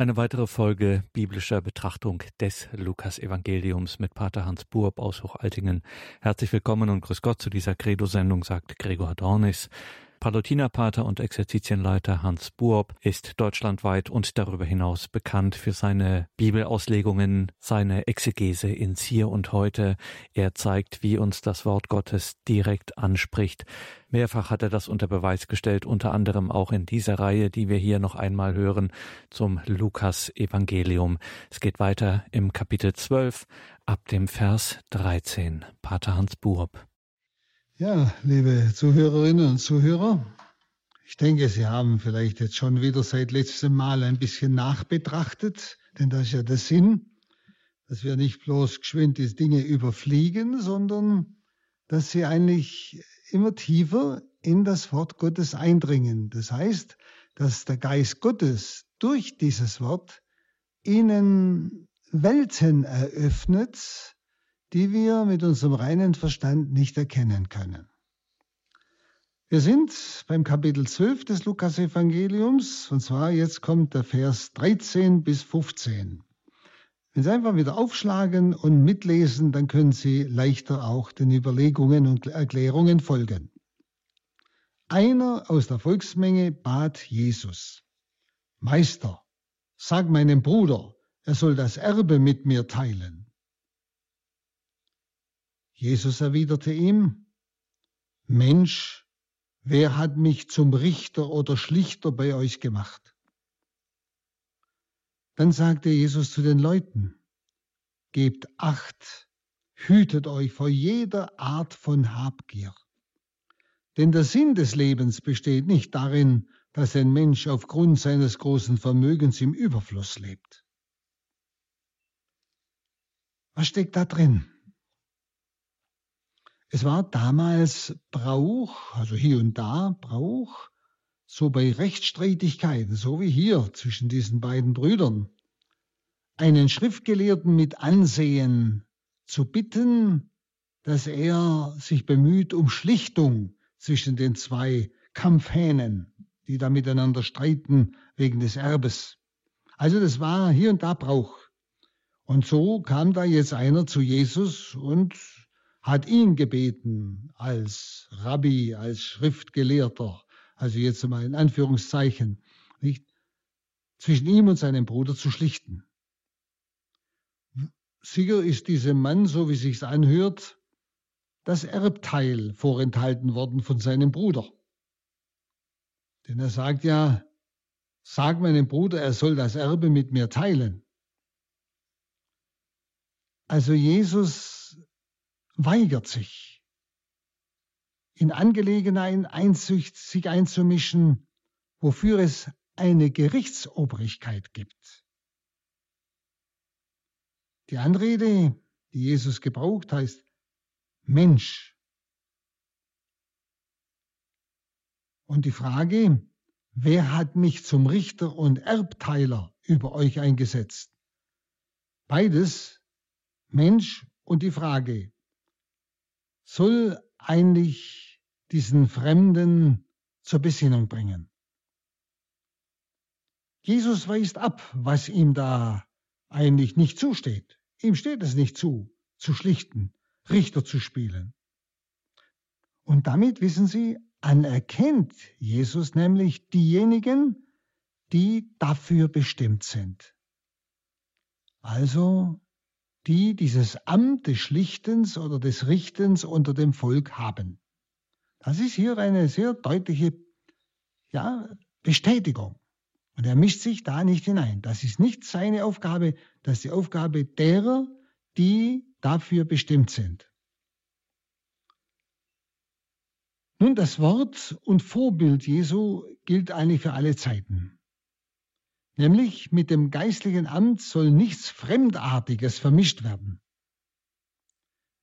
Eine weitere Folge biblischer Betrachtung des Lukas-Evangeliums mit Pater Hans Burb aus Hochaltingen. Herzlich willkommen und grüß Gott zu dieser Credo-Sendung, sagt Gregor Dornis. Palutinerpater und Exerzitienleiter Hans Buob ist deutschlandweit und darüber hinaus bekannt für seine Bibelauslegungen, seine Exegese ins Hier und Heute. Er zeigt, wie uns das Wort Gottes direkt anspricht. Mehrfach hat er das unter Beweis gestellt, unter anderem auch in dieser Reihe, die wir hier noch einmal hören, zum Lukas Evangelium. Es geht weiter im Kapitel 12 ab dem Vers 13. Pater Hans Buob. Ja, liebe Zuhörerinnen und Zuhörer, ich denke, Sie haben vielleicht jetzt schon wieder seit letztem Mal ein bisschen nachbetrachtet, denn das ist ja der Sinn, dass wir nicht bloß geschwind die Dinge überfliegen, sondern dass sie eigentlich immer tiefer in das Wort Gottes eindringen. Das heißt, dass der Geist Gottes durch dieses Wort ihnen Welten eröffnet, die wir mit unserem reinen Verstand nicht erkennen können. Wir sind beim Kapitel 12 des Lukas-Evangeliums, und zwar jetzt kommt der Vers 13 bis 15. Wenn Sie einfach wieder aufschlagen und mitlesen, dann können Sie leichter auch den Überlegungen und Erklärungen folgen. Einer aus der Volksmenge bat Jesus, Meister, sag meinem Bruder, er soll das Erbe mit mir teilen. Jesus erwiderte ihm, Mensch, wer hat mich zum Richter oder Schlichter bei euch gemacht? Dann sagte Jesus zu den Leuten, Gebt acht, hütet euch vor jeder Art von Habgier. Denn der Sinn des Lebens besteht nicht darin, dass ein Mensch aufgrund seines großen Vermögens im Überfluss lebt. Was steckt da drin? Es war damals Brauch, also hier und da Brauch, so bei Rechtsstreitigkeiten, so wie hier zwischen diesen beiden Brüdern, einen Schriftgelehrten mit Ansehen zu bitten, dass er sich bemüht um Schlichtung zwischen den zwei Kampfhähnen, die da miteinander streiten wegen des Erbes. Also das war hier und da Brauch. Und so kam da jetzt einer zu Jesus und hat ihn gebeten als Rabbi, als Schriftgelehrter, also jetzt mal in Anführungszeichen, nicht, zwischen ihm und seinem Bruder zu schlichten. Sicher ist diesem Mann, so wie sich's anhört, das Erbteil vorenthalten worden von seinem Bruder. Denn er sagt ja, sag meinem Bruder, er soll das Erbe mit mir teilen. Also Jesus weigert sich, in Angelegenheiten sich einzumischen, wofür es eine Gerichtsobrigkeit gibt. Die Anrede, die Jesus gebraucht, heißt Mensch. Und die Frage, wer hat mich zum Richter und Erbteiler über euch eingesetzt? Beides, Mensch und die Frage, soll eigentlich diesen Fremden zur Besinnung bringen. Jesus weist ab, was ihm da eigentlich nicht zusteht. Ihm steht es nicht zu, zu schlichten, Richter zu spielen. Und damit, wissen Sie, anerkennt Jesus nämlich diejenigen, die dafür bestimmt sind. Also die dieses Amt des Schlichtens oder des Richtens unter dem Volk haben. Das ist hier eine sehr deutliche ja, Bestätigung. Und er mischt sich da nicht hinein. Das ist nicht seine Aufgabe, das ist die Aufgabe derer, die dafür bestimmt sind. Nun, das Wort und Vorbild Jesu gilt eigentlich für alle Zeiten. Nämlich mit dem geistlichen Amt soll nichts Fremdartiges vermischt werden.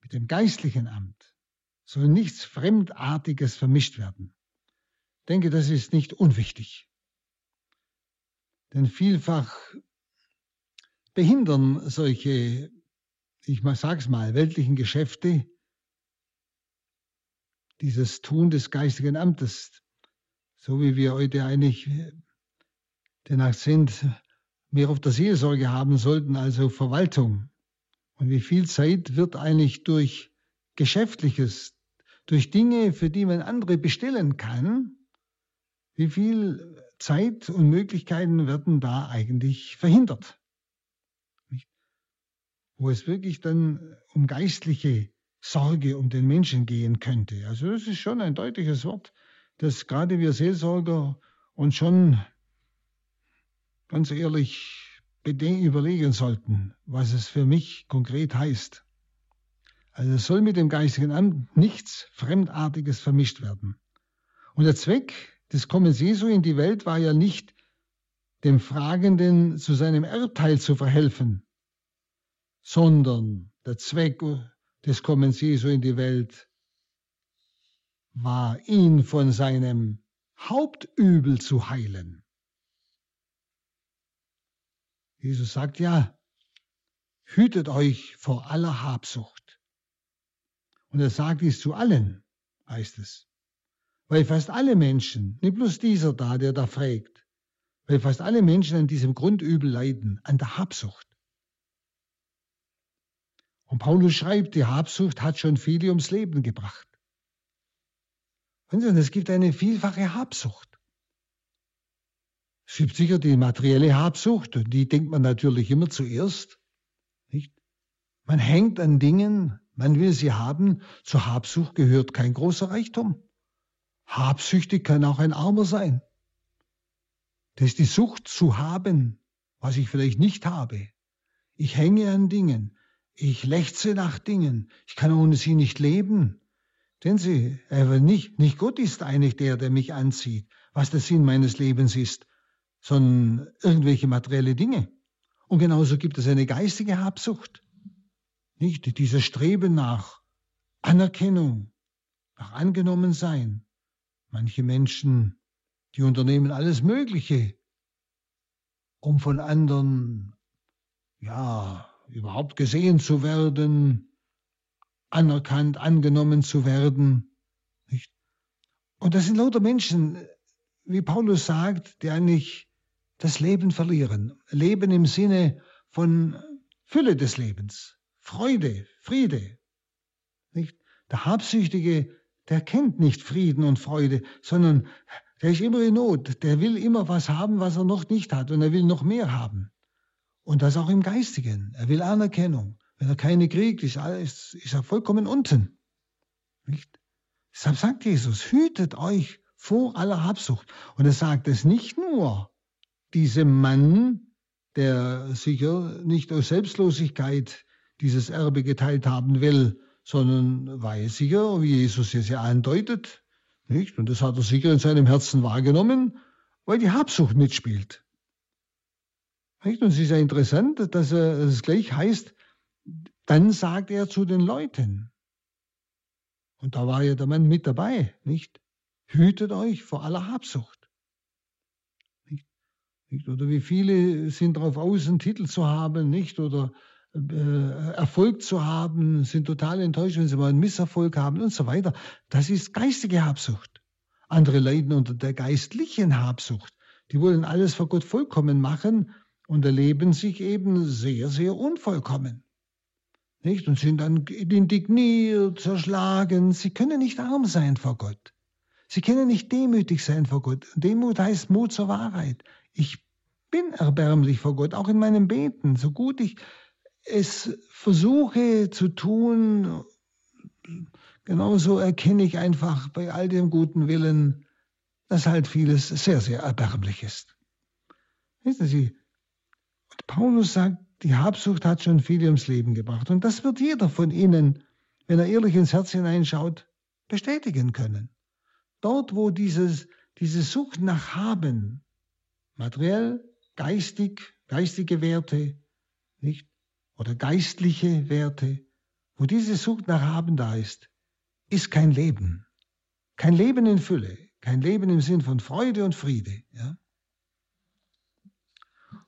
Mit dem geistlichen Amt soll nichts Fremdartiges vermischt werden. Ich denke, das ist nicht unwichtig. Denn vielfach behindern solche, ich mal sag's mal, weltlichen Geschäfte dieses Tun des geistigen Amtes, so wie wir heute eigentlich den Akzent mehr auf der Seelsorge haben sollten als auf Verwaltung. Und wie viel Zeit wird eigentlich durch Geschäftliches, durch Dinge, für die man andere bestellen kann, wie viel Zeit und Möglichkeiten werden da eigentlich verhindert? Wo es wirklich dann um geistliche Sorge um den Menschen gehen könnte. Also das ist schon ein deutliches Wort, dass gerade wir Seelsorger uns schon ganz ehrlich überlegen sollten, was es für mich konkret heißt. Also es soll mit dem geistigen Amt nichts Fremdartiges vermischt werden. Und der Zweck des Kommens Jesu in die Welt war ja nicht, dem Fragenden zu seinem Erbteil zu verhelfen, sondern der Zweck des Kommens Jesu in die Welt war, ihn von seinem Hauptübel zu heilen. Jesus sagt ja, hütet euch vor aller Habsucht. Und er sagt dies zu allen, heißt es. Weil fast alle Menschen, nicht bloß dieser da, der da fragt, weil fast alle Menschen an diesem Grundübel leiden, an der Habsucht. Und Paulus schreibt, die Habsucht hat schon viele ums Leben gebracht. Und es gibt eine vielfache Habsucht. Es gibt sicher die materielle Habsucht, die denkt man natürlich immer zuerst. Nicht? Man hängt an Dingen, man will sie haben. Zur Habsucht gehört kein großer Reichtum. Habsüchtig kann auch ein Armer sein. Das ist die Sucht zu haben, was ich vielleicht nicht habe. Ich hänge an Dingen. Ich lechze nach Dingen. Ich kann ohne sie nicht leben. Denn sie, aber nicht, nicht Gott ist eigentlich der, der mich anzieht, was der Sinn meines Lebens ist, sondern irgendwelche materielle Dinge. Und genauso gibt es eine geistige Habsucht. Nicht dieses Streben nach Anerkennung, nach Angenommensein. Manche Menschen, die unternehmen alles Mögliche, um von anderen, ja, überhaupt gesehen zu werden, anerkannt, angenommen zu werden. Nicht? Und das sind lauter Menschen, wie Paulus sagt, die eigentlich das Leben verlieren. Leben im Sinne von Fülle des Lebens, Freude, Friede. Nicht? Der Habsüchtige, der kennt nicht Frieden und Freude, sondern der ist immer in Not. Der will immer was haben, was er noch nicht hat und er will noch mehr haben. Und das auch im Geistigen. Er will Anerkennung. Wenn er keine kriegt, ist, alles, ist er vollkommen unten. Nicht? Deshalb sagt Jesus, hütet euch vor aller Habsucht. Und er sagt es nicht nur diesem Mann, der sicher nicht aus Selbstlosigkeit dieses Erbe geteilt haben will, sondern weil sicher, wie Jesus es ja andeutet, nicht? Und das hat er sicher in seinem Herzen wahrgenommen, weil die Habsucht mitspielt. Nicht? Und es ist ja interessant, dass er es gleich heißt, dann sagt er zu den Leuten, und da war ja der Mann mit dabei, nicht? Hütet euch vor aller Habsucht. Nicht? Oder wie viele sind darauf aus, einen Titel zu haben, nicht? Oder äh, Erfolg zu haben, sind total enttäuscht, wenn sie mal einen Misserfolg haben und so weiter. Das ist geistige Habsucht. Andere leiden unter der geistlichen Habsucht. Die wollen alles vor Gott vollkommen machen und erleben sich eben sehr, sehr unvollkommen. Nicht? Und sind dann indigniert, zerschlagen. Sie können nicht arm sein vor Gott. Sie können nicht demütig sein vor Gott. Demut heißt Mut zur Wahrheit. Ich bin erbärmlich vor Gott, auch in meinem Beten, so gut ich es versuche zu tun, genauso erkenne ich einfach bei all dem guten Willen, dass halt vieles sehr, sehr erbärmlich ist. Wissen Sie, und Paulus sagt, die Habsucht hat schon viele ums Leben gebracht. Und das wird jeder von Ihnen, wenn er ehrlich ins Herz hineinschaut, bestätigen können. Dort, wo dieses, diese Sucht nach Haben materiell, geistig, geistige Werte, nicht? Oder geistliche Werte, wo diese Sucht nach Haben da ist, ist kein Leben. Kein Leben in Fülle, kein Leben im Sinn von Freude und Friede. Ja?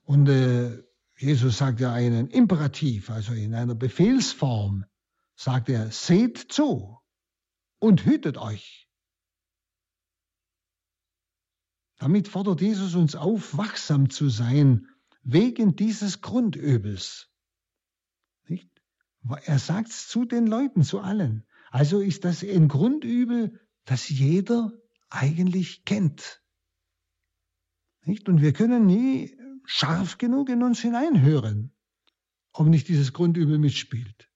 Und äh, Jesus sagt ja einen Imperativ, also in einer Befehlsform, sagt er, seht zu und hütet euch. Damit fordert Jesus uns auf, wachsam zu sein, wegen dieses Grundübels. Nicht? Er sagt es zu den Leuten, zu allen. Also ist das ein Grundübel, das jeder eigentlich kennt. Nicht? Und wir können nie scharf genug in uns hineinhören, ob nicht dieses Grundübel mitspielt.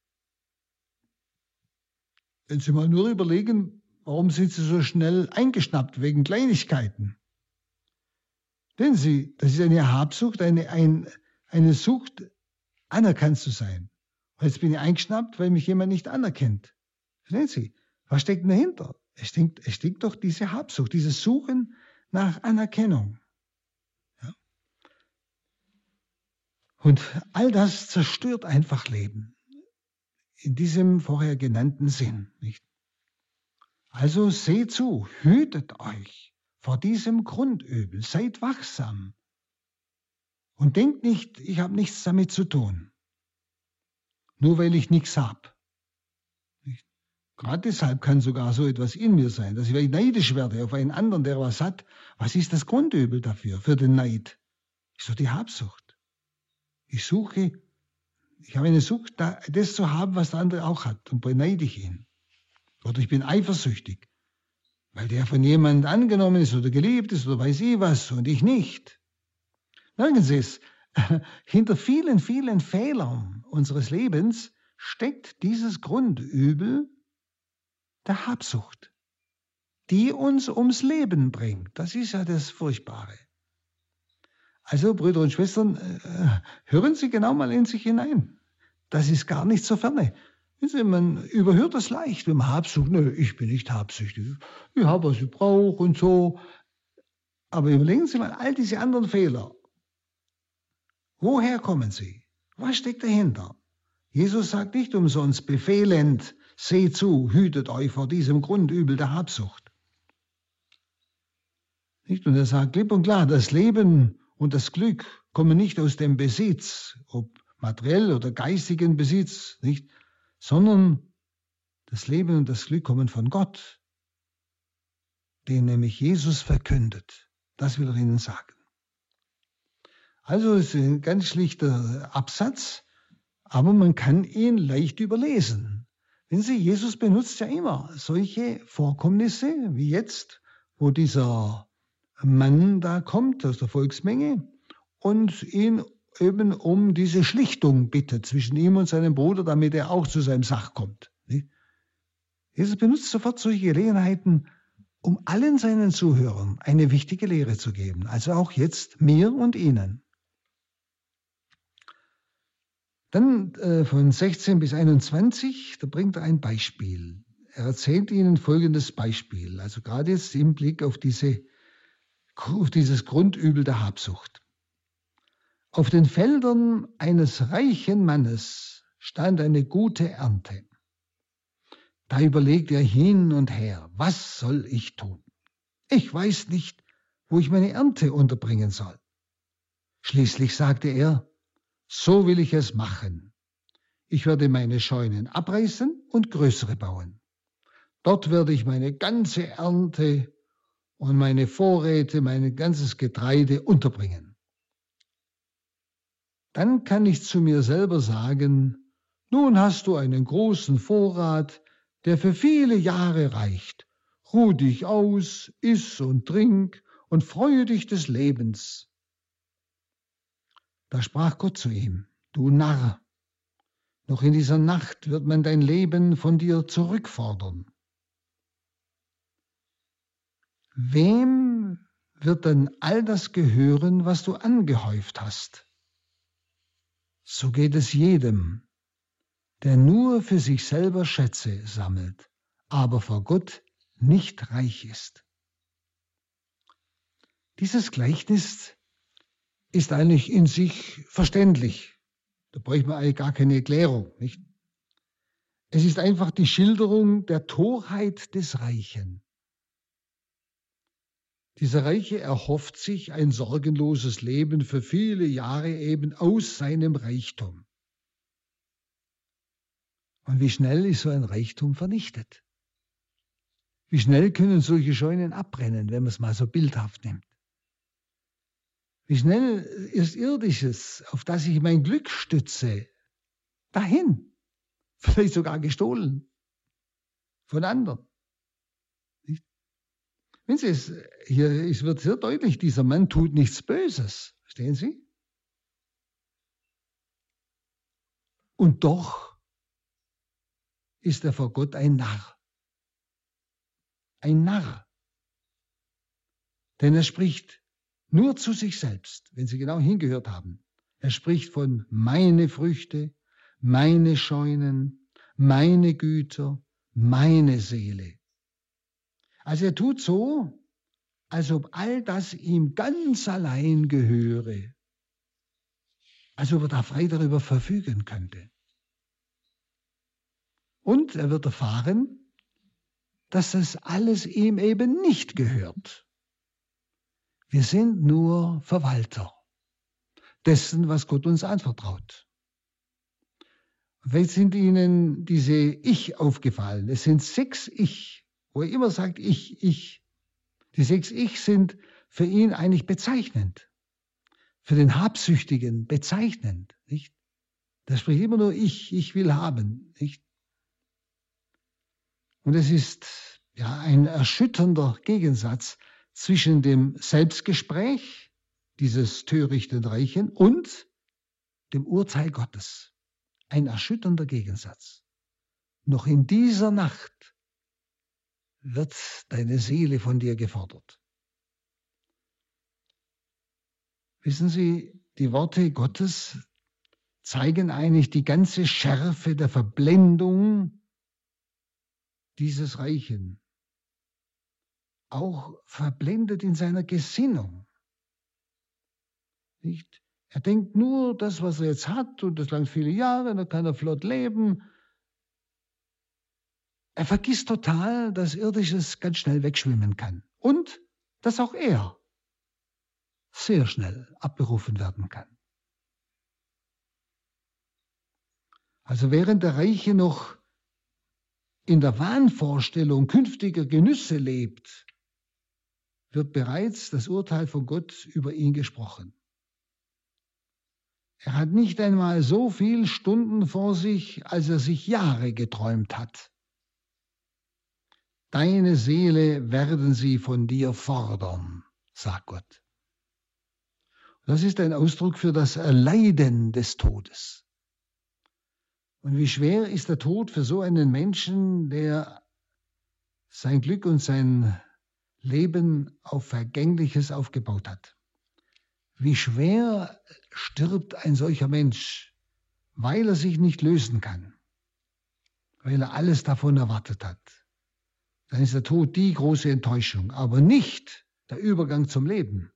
Wenn Sie mal nur überlegen, warum sind Sie so schnell eingeschnappt wegen Kleinigkeiten? Denn Sie, das ist eine Habsucht, eine, ein, eine Sucht, anerkannt zu sein. Und jetzt bin ich eingeschnappt, weil mich jemand nicht anerkennt. Verstehen Sie? Was steckt dahinter? Es steckt, es steckt doch diese Habsucht, dieses Suchen nach Anerkennung. Ja? Und all das zerstört einfach Leben. In diesem vorher genannten Sinn. Nicht? Also seht zu, hütet euch vor diesem Grundübel, seid wachsam und denkt nicht, ich habe nichts damit zu tun, nur weil ich nichts habe. Gerade deshalb kann sogar so etwas in mir sein, dass ich neidisch werde auf einen anderen, der was hat. Was ist das Grundübel dafür, für den Neid? Ist doch die Habsucht. Ich suche, ich habe eine Sucht, das zu haben, was der andere auch hat und beneide ich ihn. Oder ich bin eifersüchtig, weil der von jemand angenommen ist oder geliebt ist oder weiß ich was und ich nicht. Merken Sie es, hinter vielen, vielen Fehlern unseres Lebens steckt dieses Grundübel der Habsucht, die uns ums Leben bringt. Das ist ja das Furchtbare. Also, Brüder und Schwestern, äh, hören Sie genau mal in sich hinein. Das ist gar nicht so ferne. Man überhört das leicht, wenn man Habsucht, nö, ich bin nicht habsüchtig, ich habe, was ich brauche und so. Aber überlegen Sie mal all diese anderen Fehler. Woher kommen sie? Was steckt dahinter? Jesus sagt nicht umsonst befehlend, Seht zu, hütet euch vor diesem Grundübel der Habsucht. Nicht? Und er sagt klipp und klar, das Leben und das Glück kommen nicht aus dem Besitz, ob materiell oder geistigen Besitz, nicht, sondern das Leben und das Glück kommen von Gott, den nämlich Jesus verkündet. Das will er ihnen sagen. Also es ist ein ganz schlichter Absatz, aber man kann ihn leicht überlesen. Wissen Sie, Jesus benutzt ja immer solche Vorkommnisse wie jetzt, wo dieser Mann da kommt aus der Volksmenge und ihn eben um diese Schlichtung bittet zwischen ihm und seinem Bruder, damit er auch zu seinem Sach kommt. Jesus benutzt sofort solche Gelegenheiten, um allen seinen Zuhörern eine wichtige Lehre zu geben, also auch jetzt mir und Ihnen. Dann äh, von 16 bis 21, da bringt er ein Beispiel. Er erzählt ihnen folgendes Beispiel, also gerade jetzt im Blick auf, diese, auf dieses Grundübel der Habsucht. Auf den Feldern eines reichen Mannes stand eine gute Ernte. Da überlegt er hin und her, was soll ich tun? Ich weiß nicht, wo ich meine Ernte unterbringen soll. Schließlich sagte er, so will ich es machen. Ich werde meine Scheunen abreißen und größere bauen. Dort werde ich meine ganze Ernte und meine Vorräte, mein ganzes Getreide unterbringen. Dann kann ich zu mir selber sagen, nun hast du einen großen Vorrat, der für viele Jahre reicht. Ruh dich aus, iss und trink und freue dich des Lebens. Da sprach Gott zu ihm, du Narr, noch in dieser Nacht wird man dein Leben von dir zurückfordern. Wem wird denn all das gehören, was du angehäuft hast? So geht es jedem, der nur für sich selber Schätze sammelt, aber vor Gott nicht reich ist. Dieses Gleichnis ist eigentlich in sich verständlich. Da bräuchte man eigentlich gar keine Erklärung, nicht? Es ist einfach die Schilderung der Torheit des Reichen. Dieser Reiche erhofft sich ein sorgenloses Leben für viele Jahre eben aus seinem Reichtum. Und wie schnell ist so ein Reichtum vernichtet? Wie schnell können solche Scheunen abbrennen, wenn man es mal so bildhaft nimmt? Wie schnell ist Irdisches, auf das ich mein Glück stütze, dahin, vielleicht sogar gestohlen von anderen. Wenn Sie es, hier es wird sehr deutlich, dieser Mann tut nichts Böses. Verstehen Sie? Und doch ist er vor Gott ein Narr. Ein Narr. Denn er spricht nur zu sich selbst, wenn Sie genau hingehört haben. Er spricht von meine Früchte, meine Scheunen, meine Güter, meine Seele. Also er tut so, als ob all das ihm ganz allein gehöre, als ob er da frei darüber verfügen könnte. Und er wird erfahren, dass das alles ihm eben nicht gehört. Wir sind nur Verwalter dessen, was Gott uns anvertraut. Vielleicht sind Ihnen diese Ich aufgefallen. Es sind sechs Ich, wo er immer sagt Ich, Ich. Die sechs Ich sind für ihn eigentlich bezeichnend. Für den Habsüchtigen bezeichnend, nicht? Da spricht immer nur Ich, ich will haben, nicht? Und es ist ja ein erschütternder Gegensatz zwischen dem Selbstgespräch dieses törichten Reichen und dem Urteil Gottes. Ein erschütternder Gegensatz. Noch in dieser Nacht wird deine Seele von dir gefordert. Wissen Sie, die Worte Gottes zeigen eigentlich die ganze Schärfe der Verblendung dieses Reichen, auch verblendet in seiner Gesinnung. Nicht? Er denkt nur das, was er jetzt hat, und das lang viele Jahre, da kann er flott leben. Er vergisst total, dass Irdisches ganz schnell wegschwimmen kann. Und dass auch er sehr schnell abberufen werden kann. Also während der Reiche noch in der Wahnvorstellung künftiger Genüsse lebt, wird bereits das Urteil von Gott über ihn gesprochen. Er hat nicht einmal so viel Stunden vor sich, als er sich Jahre geträumt hat. Deine Seele werden sie von dir fordern, sagt Gott. Das ist ein Ausdruck für das Erleiden des Todes. Und wie schwer ist der Tod für so einen Menschen, der sein Glück und sein Leben auf Vergängliches aufgebaut hat. Wie schwer stirbt ein solcher Mensch, weil er sich nicht lösen kann, weil er alles davon erwartet hat. Dann ist der Tod die große Enttäuschung, aber nicht der Übergang zum Leben.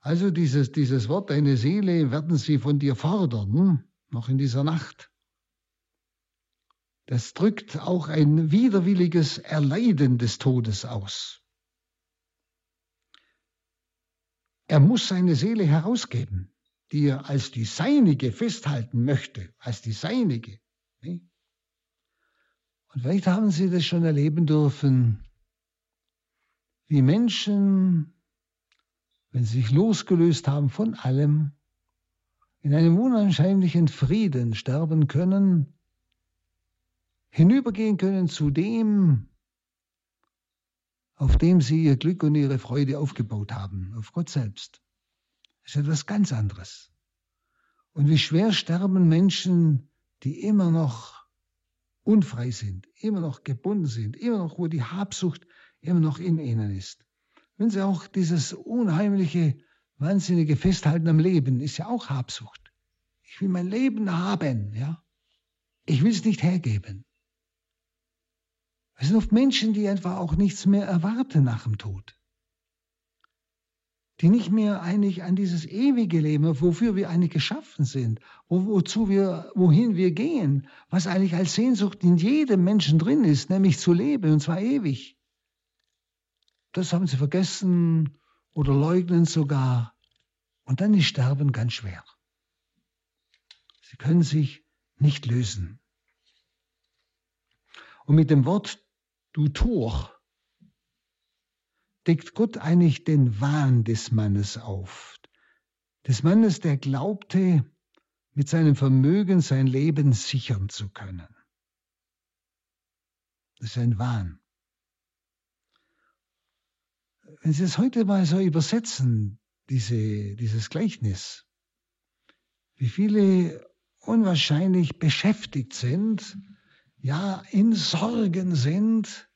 Also dieses, dieses Wort, deine Seele werden sie von dir fordern, noch in dieser Nacht. Das drückt auch ein widerwilliges Erleiden des Todes aus. Er muss seine Seele herausgeben, die er als die seinige festhalten möchte, als die seinige. Und vielleicht haben Sie das schon erleben dürfen, wie Menschen wenn sie sich losgelöst haben von allem, in einem unanscheinlichen Frieden sterben können, hinübergehen können zu dem, auf dem sie ihr Glück und ihre Freude aufgebaut haben, auf Gott selbst. Das ist etwas ganz anderes. Und wie schwer sterben Menschen, die immer noch unfrei sind, immer noch gebunden sind, immer noch, wo die Habsucht immer noch in ihnen ist. Wenn Sie auch dieses unheimliche, wahnsinnige Festhalten am Leben ist ja auch Habsucht. Ich will mein Leben haben, ja. Ich will es nicht hergeben. Es sind oft Menschen, die einfach auch nichts mehr erwarten nach dem Tod. Die nicht mehr eigentlich an dieses ewige Leben, wofür wir eigentlich geschaffen sind, wo, wozu wir, wohin wir gehen, was eigentlich als Sehnsucht in jedem Menschen drin ist, nämlich zu leben, und zwar ewig. Das haben sie vergessen oder leugnen sogar. Und dann ist Sterben ganz schwer. Sie können sich nicht lösen. Und mit dem Wort du Tor deckt Gott eigentlich den Wahn des Mannes auf. Des Mannes, der glaubte, mit seinem Vermögen sein Leben sichern zu können. Das ist ein Wahn. Wenn Sie es heute mal so übersetzen, diese, dieses Gleichnis, wie viele unwahrscheinlich beschäftigt sind, ja, in Sorgen sind,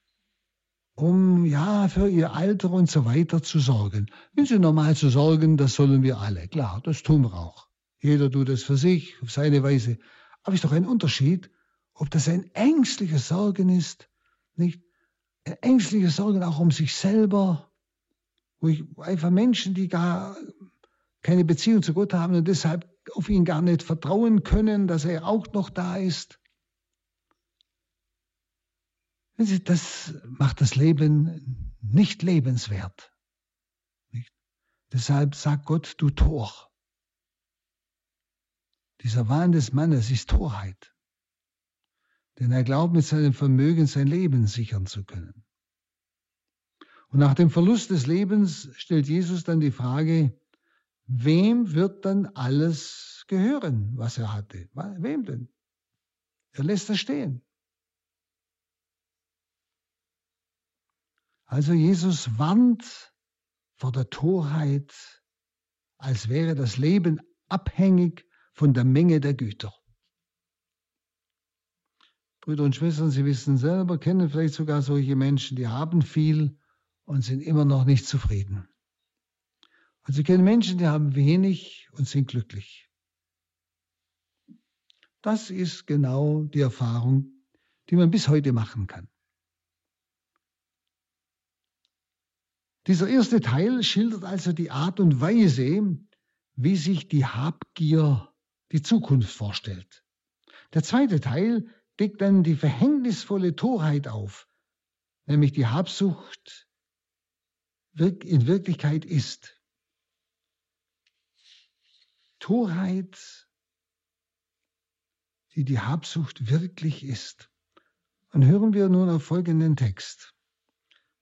um ja für ihr Alter und so weiter zu sorgen. Wenn sie normal zu sorgen, das sollen wir alle. Klar, das tun wir auch. Jeder tut es für sich, auf seine Weise. Aber es ist doch ein Unterschied, ob das ein ängstliches Sorgen ist, nicht? Ein ängstliches Sorgen auch um sich selber, wo ich einfach Menschen, die gar keine Beziehung zu Gott haben und deshalb auf ihn gar nicht vertrauen können, dass er auch noch da ist. Das macht das Leben nicht lebenswert. Nicht? Deshalb sagt Gott, du Tor. Dieser Wahn des Mannes ist Torheit. Denn er glaubt, mit seinem Vermögen sein Leben sichern zu können. Und nach dem Verlust des Lebens stellt Jesus dann die Frage, wem wird dann alles gehören, was er hatte? Wem denn? Er lässt das stehen. Also Jesus warnt vor der Torheit, als wäre das Leben abhängig von der Menge der Güter. Brüder und Schwestern, Sie wissen selber, kennen vielleicht sogar solche Menschen, die haben viel und sind immer noch nicht zufrieden. Und Sie kennen Menschen, die haben wenig und sind glücklich. Das ist genau die Erfahrung, die man bis heute machen kann. Dieser erste Teil schildert also die Art und Weise, wie sich die Habgier die Zukunft vorstellt. Der zweite Teil deckt dann die verhängnisvolle Torheit auf, nämlich die Habsucht in Wirklichkeit ist. Torheit, die die Habsucht wirklich ist. Und hören wir nun auf folgenden Text.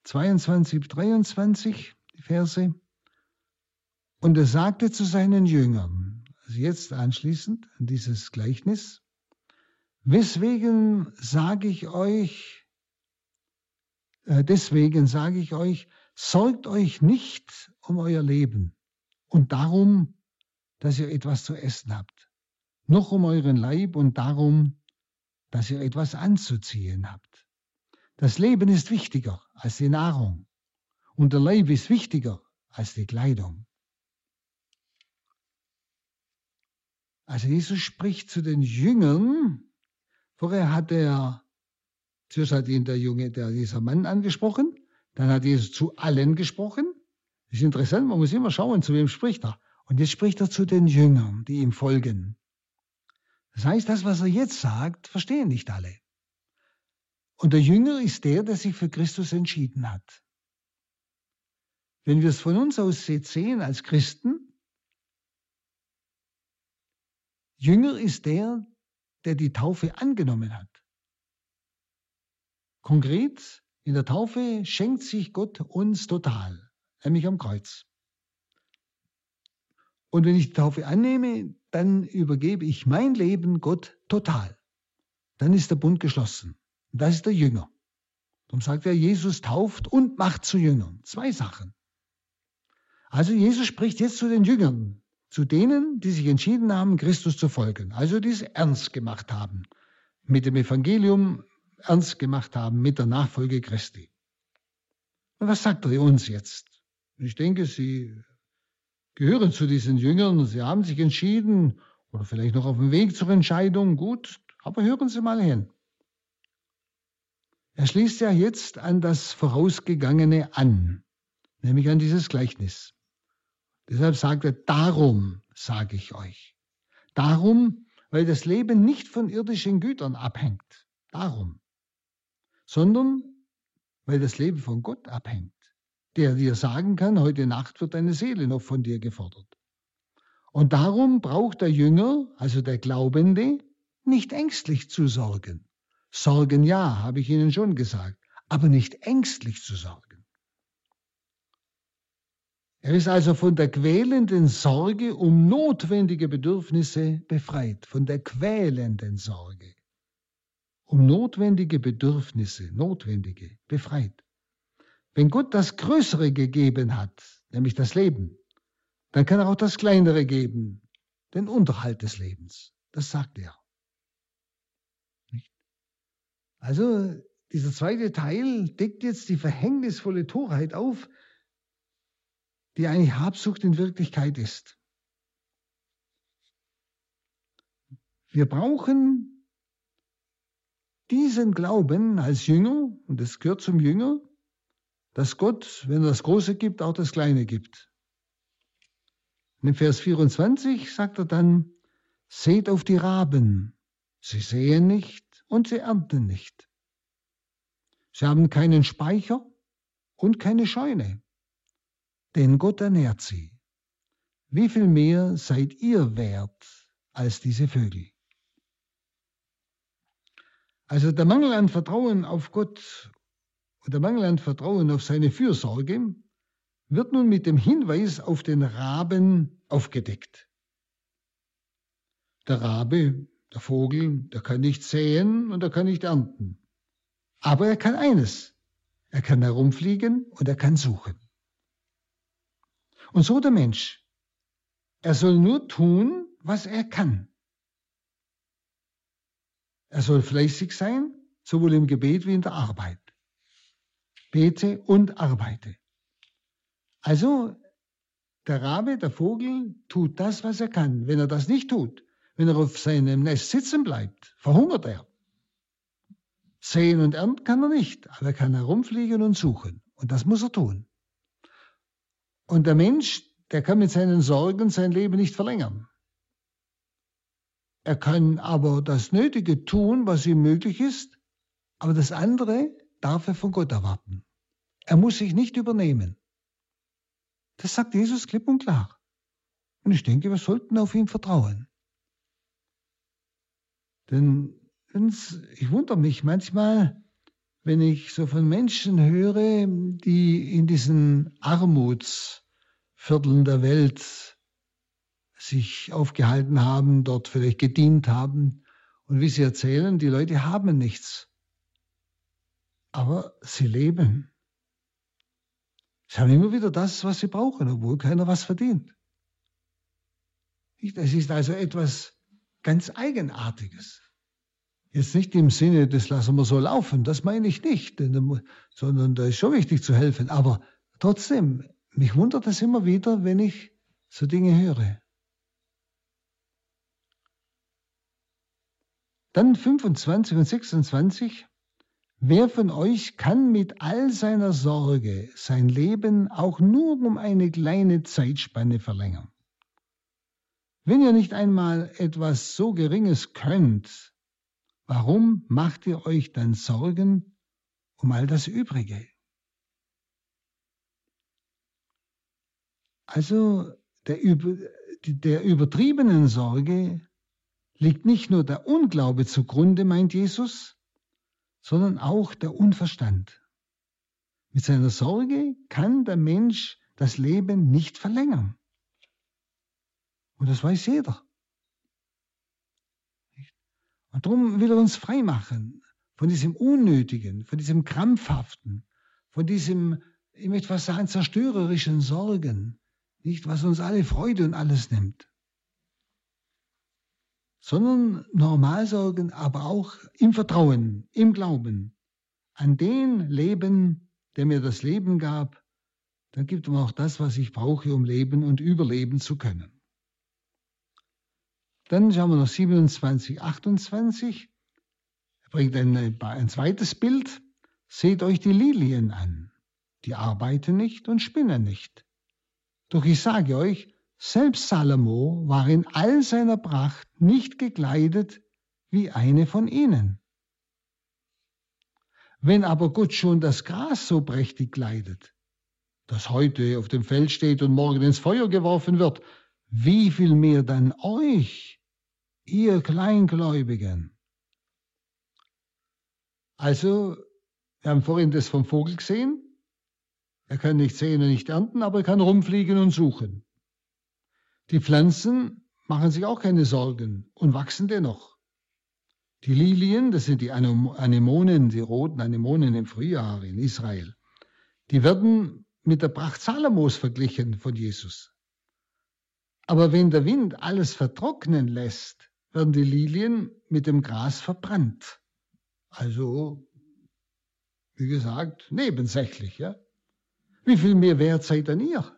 22, 23, die Verse. Und er sagte zu seinen Jüngern, also jetzt anschließend an dieses Gleichnis, weswegen sage ich euch, äh, deswegen sage ich euch, sorgt euch nicht um euer Leben und darum, dass ihr etwas zu essen habt, noch um euren Leib und darum, dass ihr etwas anzuziehen habt. Das Leben ist wichtiger als die Nahrung und der Leib ist wichtiger als die Kleidung. Also Jesus spricht zu den Jüngern. Vorher hat er, zuerst hat ihn der Junge, der, dieser Mann angesprochen, dann hat Jesus zu allen gesprochen. Das ist interessant, man muss immer schauen, zu wem spricht er. Und jetzt spricht er zu den Jüngern, die ihm folgen. Das heißt, das, was er jetzt sagt, verstehen nicht alle. Und der Jünger ist der, der sich für Christus entschieden hat. Wenn wir es von uns aus sehen als Christen, Jünger ist der, der die Taufe angenommen hat. Konkret, in der Taufe schenkt sich Gott uns total, nämlich am Kreuz. Und wenn ich die Taufe annehme, dann übergebe ich mein Leben Gott total. Dann ist der Bund geschlossen. Das ist der Jünger. Darum sagt er, Jesus tauft und macht zu Jüngern. Zwei Sachen. Also Jesus spricht jetzt zu den Jüngern, zu denen, die sich entschieden haben, Christus zu folgen. Also die es ernst gemacht haben, mit dem Evangelium ernst gemacht haben, mit der Nachfolge Christi. Und was sagt er uns jetzt? Ich denke, Sie gehören zu diesen Jüngern, Sie haben sich entschieden oder vielleicht noch auf dem Weg zur Entscheidung. Gut, aber hören Sie mal hin. Er schließt ja jetzt an das Vorausgegangene an, nämlich an dieses Gleichnis. Deshalb sagt er, darum sage ich euch. Darum, weil das Leben nicht von irdischen Gütern abhängt. Darum. Sondern weil das Leben von Gott abhängt, der dir sagen kann, heute Nacht wird deine Seele noch von dir gefordert. Und darum braucht der Jünger, also der Glaubende, nicht ängstlich zu sorgen. Sorgen ja, habe ich Ihnen schon gesagt, aber nicht ängstlich zu sorgen. Er ist also von der quälenden Sorge um notwendige Bedürfnisse befreit, von der quälenden Sorge um notwendige Bedürfnisse, notwendige, befreit. Wenn Gott das Größere gegeben hat, nämlich das Leben, dann kann er auch das Kleinere geben, den Unterhalt des Lebens. Das sagt er. Also dieser zweite Teil deckt jetzt die verhängnisvolle Torheit auf, die eigentlich Habsucht in Wirklichkeit ist. Wir brauchen diesen Glauben als Jünger, und das gehört zum Jünger, dass Gott, wenn er das Große gibt, auch das Kleine gibt. Und in Vers 24 sagt er dann, seht auf die Raben, sie sehen nicht und sie ernten nicht. Sie haben keinen Speicher und keine Scheune denn Gott ernährt sie. Wie viel mehr seid ihr wert als diese Vögel? Also der Mangel an Vertrauen auf Gott und der Mangel an Vertrauen auf seine Fürsorge wird nun mit dem Hinweis auf den Raben aufgedeckt. Der Rabe, der Vogel, der kann nicht säen und er kann nicht ernten. Aber er kann eines. Er kann herumfliegen und er kann suchen. Und so der Mensch. Er soll nur tun, was er kann. Er soll fleißig sein, sowohl im Gebet wie in der Arbeit. Bete und arbeite. Also, der Rabe, der Vogel, tut das, was er kann. Wenn er das nicht tut, wenn er auf seinem Nest sitzen bleibt, verhungert er. Sehen und ernten kann er nicht, aber er kann herumfliegen und suchen. Und das muss er tun. Und der Mensch, der kann mit seinen Sorgen sein Leben nicht verlängern. Er kann aber das Nötige tun, was ihm möglich ist, aber das andere darf er von Gott erwarten. Er muss sich nicht übernehmen. Das sagt Jesus klipp und klar. Und ich denke, wir sollten auf ihn vertrauen. Denn ich wundere mich manchmal, wenn ich so von Menschen höre, die in diesen Armutsvierteln der Welt sich aufgehalten haben, dort vielleicht gedient haben und wie sie erzählen, die Leute haben nichts, aber sie leben. Sie haben immer wieder das, was sie brauchen, obwohl keiner was verdient. Es ist also etwas ganz Eigenartiges. Jetzt nicht im Sinne, das lassen wir so laufen, das meine ich nicht, sondern da ist schon wichtig zu helfen. Aber trotzdem, mich wundert es immer wieder, wenn ich so Dinge höre. Dann 25 und 26. Wer von euch kann mit all seiner Sorge sein Leben auch nur um eine kleine Zeitspanne verlängern? Wenn ihr nicht einmal etwas so Geringes könnt, Warum macht ihr euch dann Sorgen um all das Übrige? Also der, der übertriebenen Sorge liegt nicht nur der Unglaube zugrunde, meint Jesus, sondern auch der Unverstand. Mit seiner Sorge kann der Mensch das Leben nicht verlängern. Und das weiß jeder. Und darum will er uns frei machen von diesem Unnötigen, von diesem Krampfhaften, von diesem, ich möchte fast sagen, zerstörerischen Sorgen, nicht was uns alle Freude und alles nimmt. Sondern Normalsorgen, aber auch im Vertrauen, im Glauben, an den Leben, der mir das Leben gab, dann gibt mir auch das, was ich brauche, um leben und überleben zu können. Dann schauen wir noch 27, 28. Er bringt ein, ein zweites Bild. Seht euch die Lilien an. Die arbeiten nicht und spinnen nicht. Doch ich sage euch, selbst Salomo war in all seiner Pracht nicht gekleidet wie eine von ihnen. Wenn aber Gott schon das Gras so prächtig kleidet, das heute auf dem Feld steht und morgen ins Feuer geworfen wird, wie viel mehr dann euch, ihr Kleingläubigen. Also, wir haben vorhin das vom Vogel gesehen. Er kann nicht sehen und nicht ernten, aber er kann rumfliegen und suchen. Die Pflanzen machen sich auch keine Sorgen und wachsen dennoch. Die Lilien, das sind die Anemonen, die roten Anemonen im Frühjahr in Israel, die werden mit der Pracht Salomos verglichen von Jesus. Aber wenn der Wind alles vertrocknen lässt, werden die Lilien mit dem Gras verbrannt. Also, wie gesagt, nebensächlich, ja. Wie viel mehr wert seid denn ihr?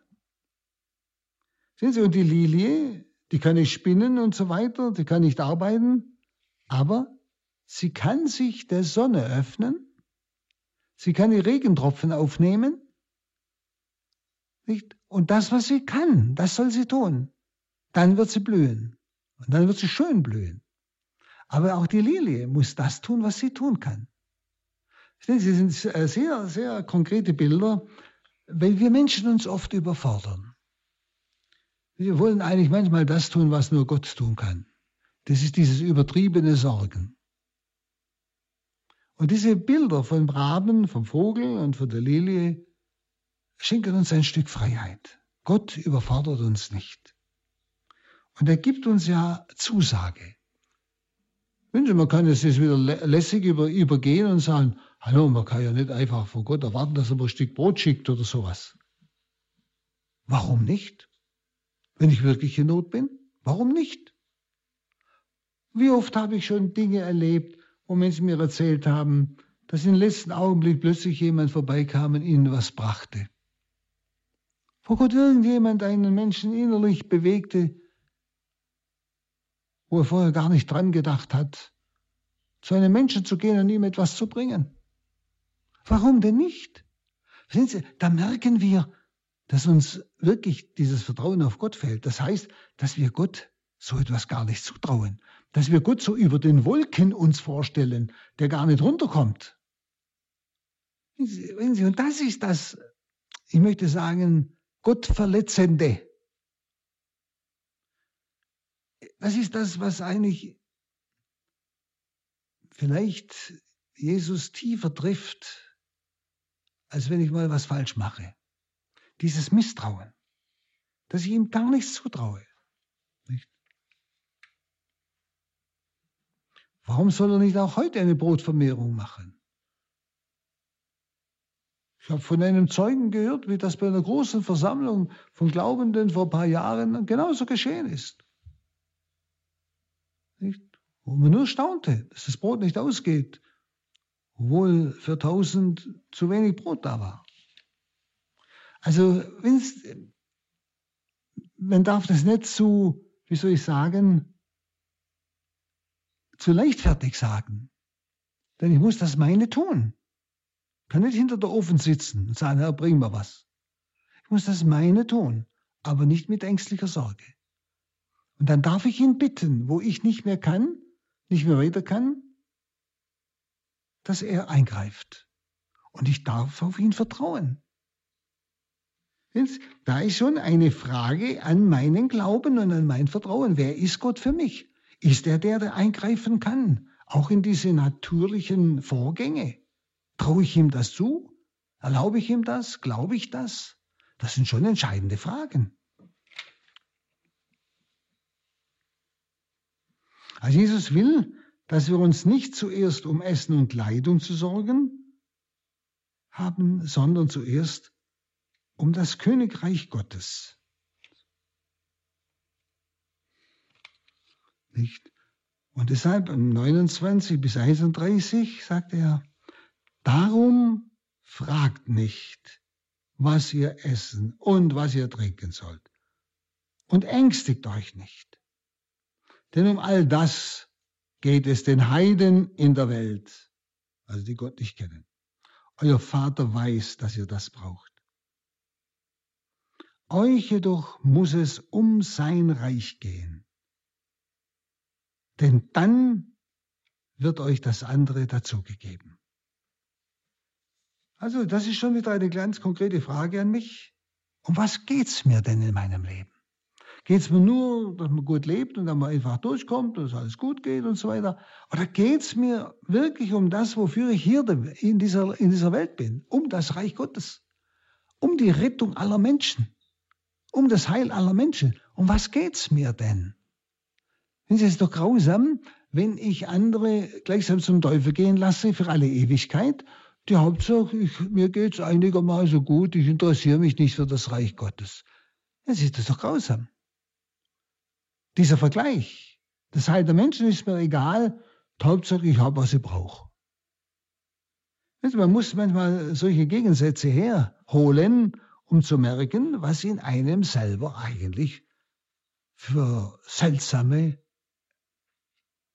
Sehen Sie, und die Lilie, die kann nicht spinnen und so weiter, die kann nicht arbeiten, aber sie kann sich der Sonne öffnen, sie kann die Regentropfen aufnehmen, nicht? Und das, was sie kann, das soll sie tun. Dann wird sie blühen. Und dann wird sie schön blühen. Aber auch die Lilie muss das tun, was sie tun kann. Sie sind sehr, sehr konkrete Bilder, weil wir Menschen uns oft überfordern. Wir wollen eigentlich manchmal das tun, was nur Gott tun kann. Das ist dieses übertriebene Sorgen. Und diese Bilder vom Raben, vom Vogel und von der Lilie schenken uns ein Stück Freiheit. Gott überfordert uns nicht. Und er gibt uns ja Zusage. Sie, man kann es jetzt wieder lässig über, übergehen und sagen, hallo, man kann ja nicht einfach von Gott erwarten, dass er mir ein Stück Brot schickt oder sowas. Warum nicht? Wenn ich wirklich in Not bin, warum nicht? Wie oft habe ich schon Dinge erlebt, wo Menschen mir erzählt haben, dass im letzten Augenblick plötzlich jemand vorbeikam und ihnen was brachte. Wo Gott irgendjemand einen Menschen innerlich bewegte, wo er vorher gar nicht dran gedacht hat, zu einem Menschen zu gehen und ihm etwas zu bringen. Warum denn nicht? Sehen Sie, da merken wir, dass uns wirklich dieses Vertrauen auf Gott fehlt. Das heißt, dass wir Gott so etwas gar nicht zutrauen. Dass wir Gott so über den Wolken uns vorstellen, der gar nicht runterkommt. Und das ist das, ich möchte sagen, Gottverletzende. Das ist das, was eigentlich vielleicht Jesus tiefer trifft, als wenn ich mal was falsch mache. Dieses Misstrauen, dass ich ihm gar nichts zutraue. Nicht? Warum soll er nicht auch heute eine Brotvermehrung machen? Ich habe von einem Zeugen gehört, wie das bei einer großen Versammlung von Glaubenden vor ein paar Jahren genauso geschehen ist. Nicht? Wo man nur staunte, dass das Brot nicht ausgeht, obwohl für tausend zu wenig Brot da war. Also, man darf das nicht zu, wie soll ich sagen, zu leichtfertig sagen. Denn ich muss das meine tun. Ich kann nicht hinter der Ofen sitzen und sagen, Herr, bring mir was. Ich muss das meine tun, aber nicht mit ängstlicher Sorge. Und dann darf ich ihn bitten, wo ich nicht mehr kann, nicht mehr weiter kann, dass er eingreift. Und ich darf auf ihn vertrauen. Da ist schon eine Frage an meinen Glauben und an mein Vertrauen. Wer ist Gott für mich? Ist er der, der eingreifen kann? Auch in diese natürlichen Vorgänge? Traue ich ihm das zu? Erlaube ich ihm das? Glaube ich das? Das sind schon entscheidende Fragen. Also Jesus will, dass wir uns nicht zuerst um Essen und Kleidung zu sorgen haben, sondern zuerst um das Königreich Gottes. Nicht? Und deshalb im 29 bis 31 sagt er, darum fragt nicht, was ihr essen und was ihr trinken sollt. Und ängstigt euch nicht. Denn um all das geht es den Heiden in der Welt, also die Gott nicht kennen. Euer Vater weiß, dass ihr das braucht. Euch jedoch muss es um sein Reich gehen. Denn dann wird euch das andere dazugegeben. Also, das ist schon wieder eine ganz konkrete Frage an mich. Um was geht's mir denn in meinem Leben? Geht es mir nur, dass man gut lebt und dann man einfach durchkommt und es alles gut geht und so weiter? Oder geht es mir wirklich um das, wofür ich hier in dieser, in dieser Welt bin? Um das Reich Gottes. um die Rettung aller Menschen, um das Heil aller Menschen. Um was geht's mir denn? Es ist doch grausam, wenn ich andere gleichsam zum Teufel gehen lasse für alle Ewigkeit. Die Hauptsache, ich, mir geht's einigermaßen gut, ich interessiere mich nicht für das Reich Gottes. Das ist doch grausam. Dieser Vergleich, das Heil der Menschen ist mir egal, Hauptsache, ich habe, was ich brauche. Man muss manchmal solche Gegensätze herholen, um zu merken, was in einem selber eigentlich für seltsame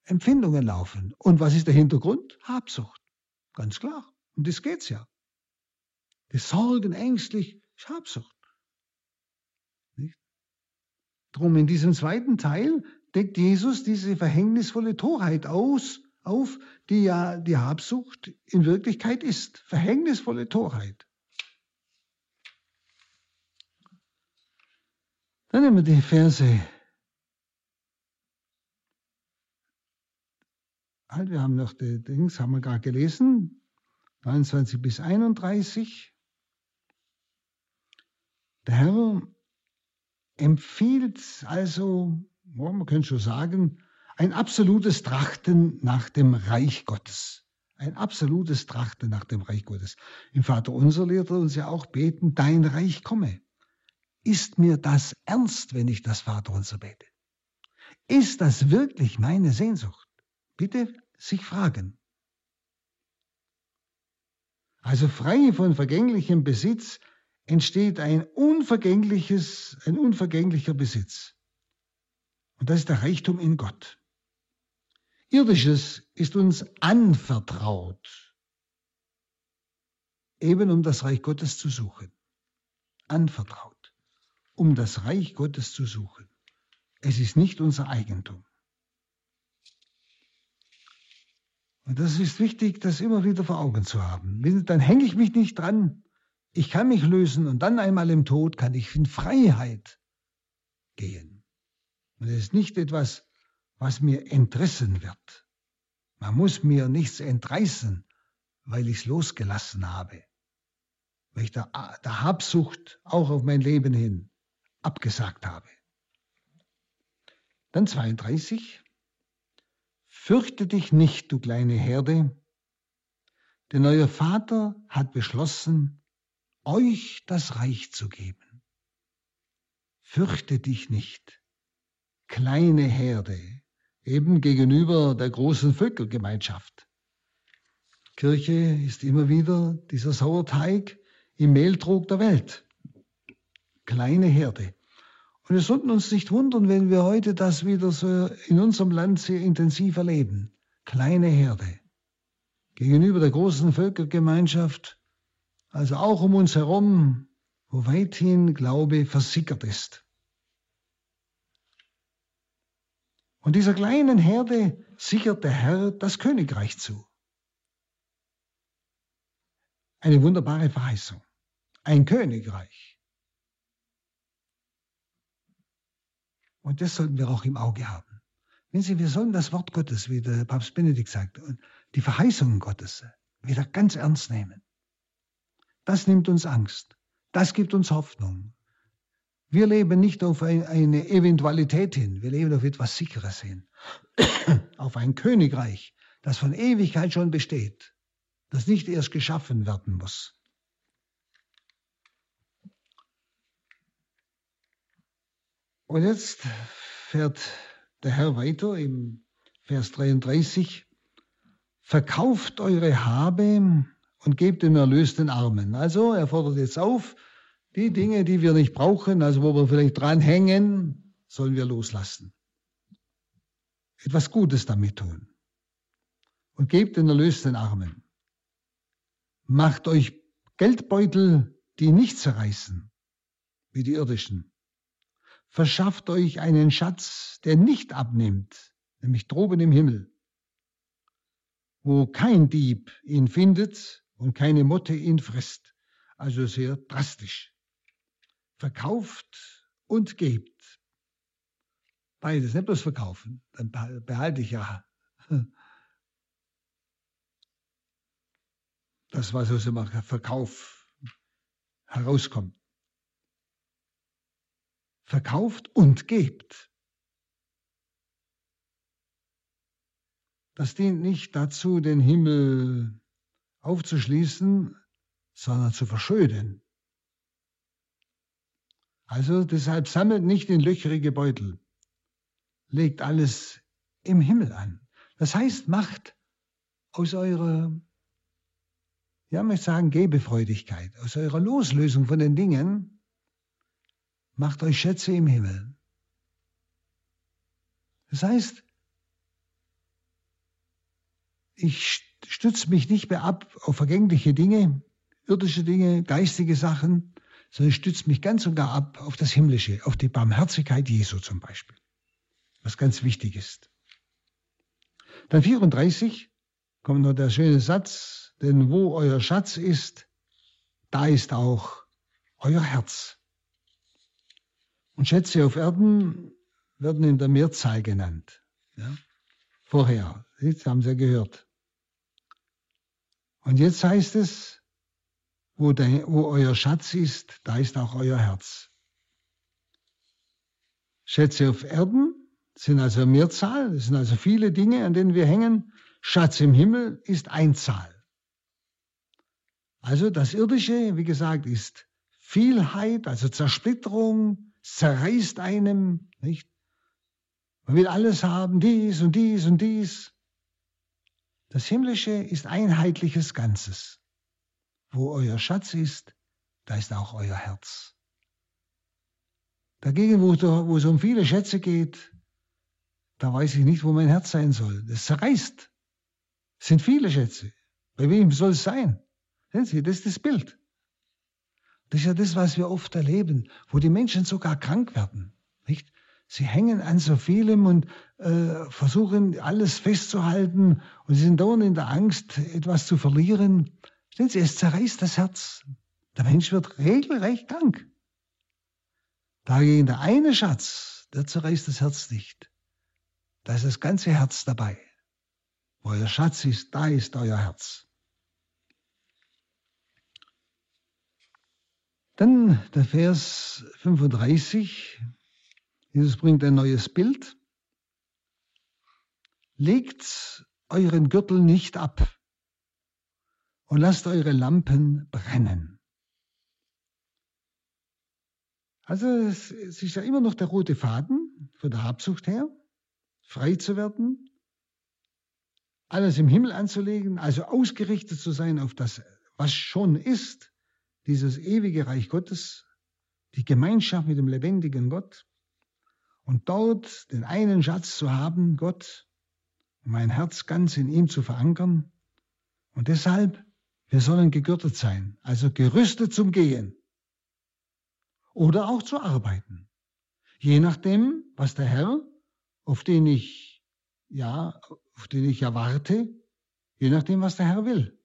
Empfindungen laufen. Und was ist der Hintergrund? Habsucht. Ganz klar. Um das geht's ja. Die Sorgen ängstlich ist Habsucht. Drum in diesem zweiten Teil deckt Jesus diese verhängnisvolle Torheit aus, auf, die ja die Habsucht in Wirklichkeit ist. Verhängnisvolle Torheit. Dann nehmen wir die Verse. Halt, wir haben noch die Dings, haben wir gerade gelesen. 29 bis 31. Der Herr empfiehlt also, man könnte schon sagen, ein absolutes Trachten nach dem Reich Gottes. Ein absolutes Trachten nach dem Reich Gottes. Im Vater unser lehrt er uns ja auch beten, dein Reich komme. Ist mir das ernst, wenn ich das Vater unser bete? Ist das wirklich meine Sehnsucht? Bitte sich fragen. Also frei von vergänglichem Besitz entsteht ein unvergängliches, ein unvergänglicher Besitz. Und das ist der Reichtum in Gott. Irdisches ist uns anvertraut, eben um das Reich Gottes zu suchen. Anvertraut, um das Reich Gottes zu suchen. Es ist nicht unser Eigentum. Und das ist wichtig, das immer wieder vor Augen zu haben. Dann hänge ich mich nicht dran. Ich kann mich lösen und dann einmal im Tod kann ich in Freiheit gehen. Und es ist nicht etwas, was mir entrissen wird. Man muss mir nichts entreißen, weil ich es losgelassen habe. Weil ich der, der Habsucht auch auf mein Leben hin abgesagt habe. Dann 32. Fürchte dich nicht, du kleine Herde, denn euer Vater hat beschlossen, euch das Reich zu geben. Fürchte dich nicht, kleine Herde, eben gegenüber der großen Völkergemeinschaft. Kirche ist immer wieder dieser Sauerteig im Mehltrog der Welt. Kleine Herde. Und wir sollten uns nicht wundern, wenn wir heute das wieder so in unserem Land sehr intensiv erleben. Kleine Herde. Gegenüber der großen Völkergemeinschaft, also auch um uns herum, wo weithin Glaube versickert ist. Und dieser kleinen Herde sichert der Herr das Königreich zu. Eine wunderbare Verheißung. Ein Königreich. Und das sollten wir auch im Auge haben. Wenn Sie, wir sollen das Wort Gottes, wie der Papst Benedikt sagt, und die Verheißungen Gottes wieder ganz ernst nehmen. Das nimmt uns Angst. Das gibt uns Hoffnung. Wir leben nicht auf eine Eventualität hin, wir leben auf etwas Sicheres hin. auf ein Königreich, das von Ewigkeit schon besteht, das nicht erst geschaffen werden muss. Und jetzt fährt der Herr weiter im Vers 33. Verkauft eure Habe und gebt den Erlös den Armen. Also er fordert jetzt auf, die Dinge, die wir nicht brauchen, also wo wir vielleicht dranhängen, sollen wir loslassen. Etwas Gutes damit tun. Und gebt den Erlös den Armen. Macht euch Geldbeutel, die nicht zerreißen, wie die irdischen verschafft euch einen Schatz, der nicht abnimmt, nämlich droben im Himmel, wo kein Dieb ihn findet und keine Motte ihn frisst. Also sehr drastisch. Verkauft und gebt. Beides, nicht bloß verkaufen, dann behalte ich ja das, was so mache, Verkauf. herauskommt. Verkauft und gebt. Das dient nicht dazu, den Himmel aufzuschließen, sondern zu verschönen. Also deshalb sammelt nicht in löcherige Beutel, legt alles im Himmel an. Das heißt, macht aus eurer, ja, möchte sagen, Gebefreudigkeit, aus eurer Loslösung von den Dingen, macht euch Schätze im Himmel. Das heißt, ich stütze mich nicht mehr ab auf vergängliche Dinge, irdische Dinge, geistige Sachen, sondern stütze mich ganz und gar ab auf das Himmlische, auf die Barmherzigkeit Jesu zum Beispiel, was ganz wichtig ist. Dann 34 kommt noch der schöne Satz, denn wo euer Schatz ist, da ist auch euer Herz. Und Schätze auf Erden werden in der Mehrzahl genannt. Ja? Vorher, das haben Sie ja gehört. Und jetzt heißt es, wo, der, wo euer Schatz ist, da ist auch euer Herz. Schätze auf Erden sind also Mehrzahl, das sind also viele Dinge, an denen wir hängen. Schatz im Himmel ist Einzahl. Also das Irdische, wie gesagt, ist Vielheit, also Zersplitterung, zerreißt einem, nicht? Man will alles haben, dies und dies und dies. Das Himmlische ist einheitliches Ganzes. Wo euer Schatz ist, da ist auch euer Herz. Dagegen, wo, wo es um viele Schätze geht, da weiß ich nicht, wo mein Herz sein soll. Das zerreißt. Es sind viele Schätze. Bei wem soll es sein? Sehen Sie, das ist das Bild. Das ist ja das, was wir oft erleben, wo die Menschen sogar krank werden. Nicht? Sie hängen an so vielem und äh, versuchen alles festzuhalten und sie sind dauernd in der Angst, etwas zu verlieren. Sehen Sie, es zerreißt das Herz. Der Mensch wird regelrecht krank. Dagegen der eine Schatz, der zerreißt das Herz nicht. Da ist das ganze Herz dabei. Wo euer Schatz ist, da ist euer Herz. Dann der Vers 35. Jesus bringt ein neues Bild. Legt euren Gürtel nicht ab und lasst eure Lampen brennen. Also es ist ja immer noch der rote Faden von der Habsucht her frei zu werden, alles im Himmel anzulegen, also ausgerichtet zu sein auf das, was schon ist, dieses ewige Reich Gottes, die Gemeinschaft mit dem lebendigen Gott und dort den einen Schatz zu haben, Gott, um mein Herz ganz in ihm zu verankern. Und deshalb, wir sollen gegürtet sein, also gerüstet zum Gehen oder auch zu arbeiten, je nachdem, was der Herr auf den ich, ja, auf den ich erwarte, je nachdem, was der Herr will.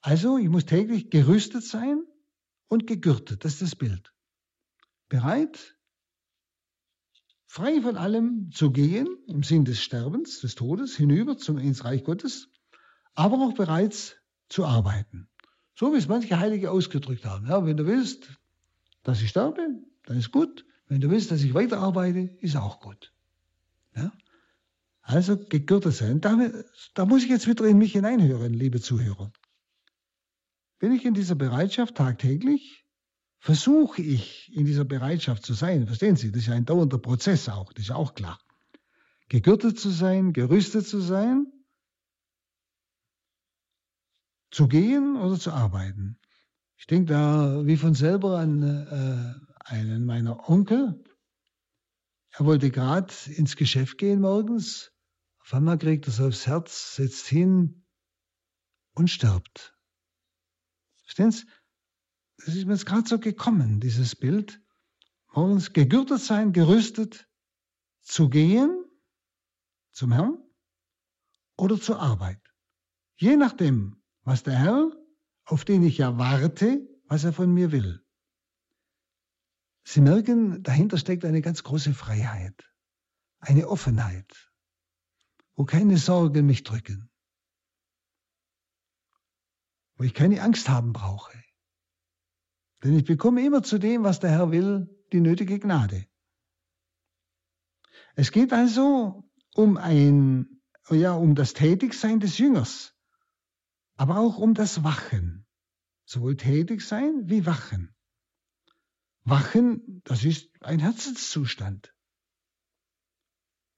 Also, ich muss täglich gerüstet sein und gegürtet. Das ist das Bild. Bereit, frei von allem zu gehen, im Sinn des Sterbens, des Todes, hinüber zum, ins Reich Gottes, aber auch bereits zu arbeiten. So wie es manche Heilige ausgedrückt haben. Ja, wenn du willst, dass ich sterbe, dann ist gut. Wenn du willst, dass ich weiterarbeite, ist auch gut. Ja? Also gegürtet sein. Da, da muss ich jetzt wieder in mich hineinhören, liebe Zuhörer. Bin ich in dieser Bereitschaft tagtäglich? Versuche ich in dieser Bereitschaft zu sein? Verstehen Sie, das ist ja ein dauernder Prozess auch, das ist ja auch klar. Gegürtet zu sein, gerüstet zu sein, zu gehen oder zu arbeiten. Ich denke da wie von selber an äh, einen meiner Onkel, er wollte gerade ins Geschäft gehen morgens. Auf einmal kriegt er es aufs Herz, setzt hin und stirbt. Verstehen Sie? Das ist mir jetzt gerade so gekommen, dieses Bild. Morgens gegürtet sein, gerüstet, zu gehen zum Herrn oder zur Arbeit. Je nachdem, was der Herr, auf den ich erwarte, was er von mir will. Sie merken, dahinter steckt eine ganz große Freiheit, eine Offenheit, wo keine Sorgen mich drücken, wo ich keine Angst haben brauche. Denn ich bekomme immer zu dem, was der Herr will, die nötige Gnade. Es geht also um ein, ja, um das Tätigsein des Jüngers, aber auch um das Wachen. Sowohl tätig sein wie wachen. Wachen, das ist ein Herzenszustand.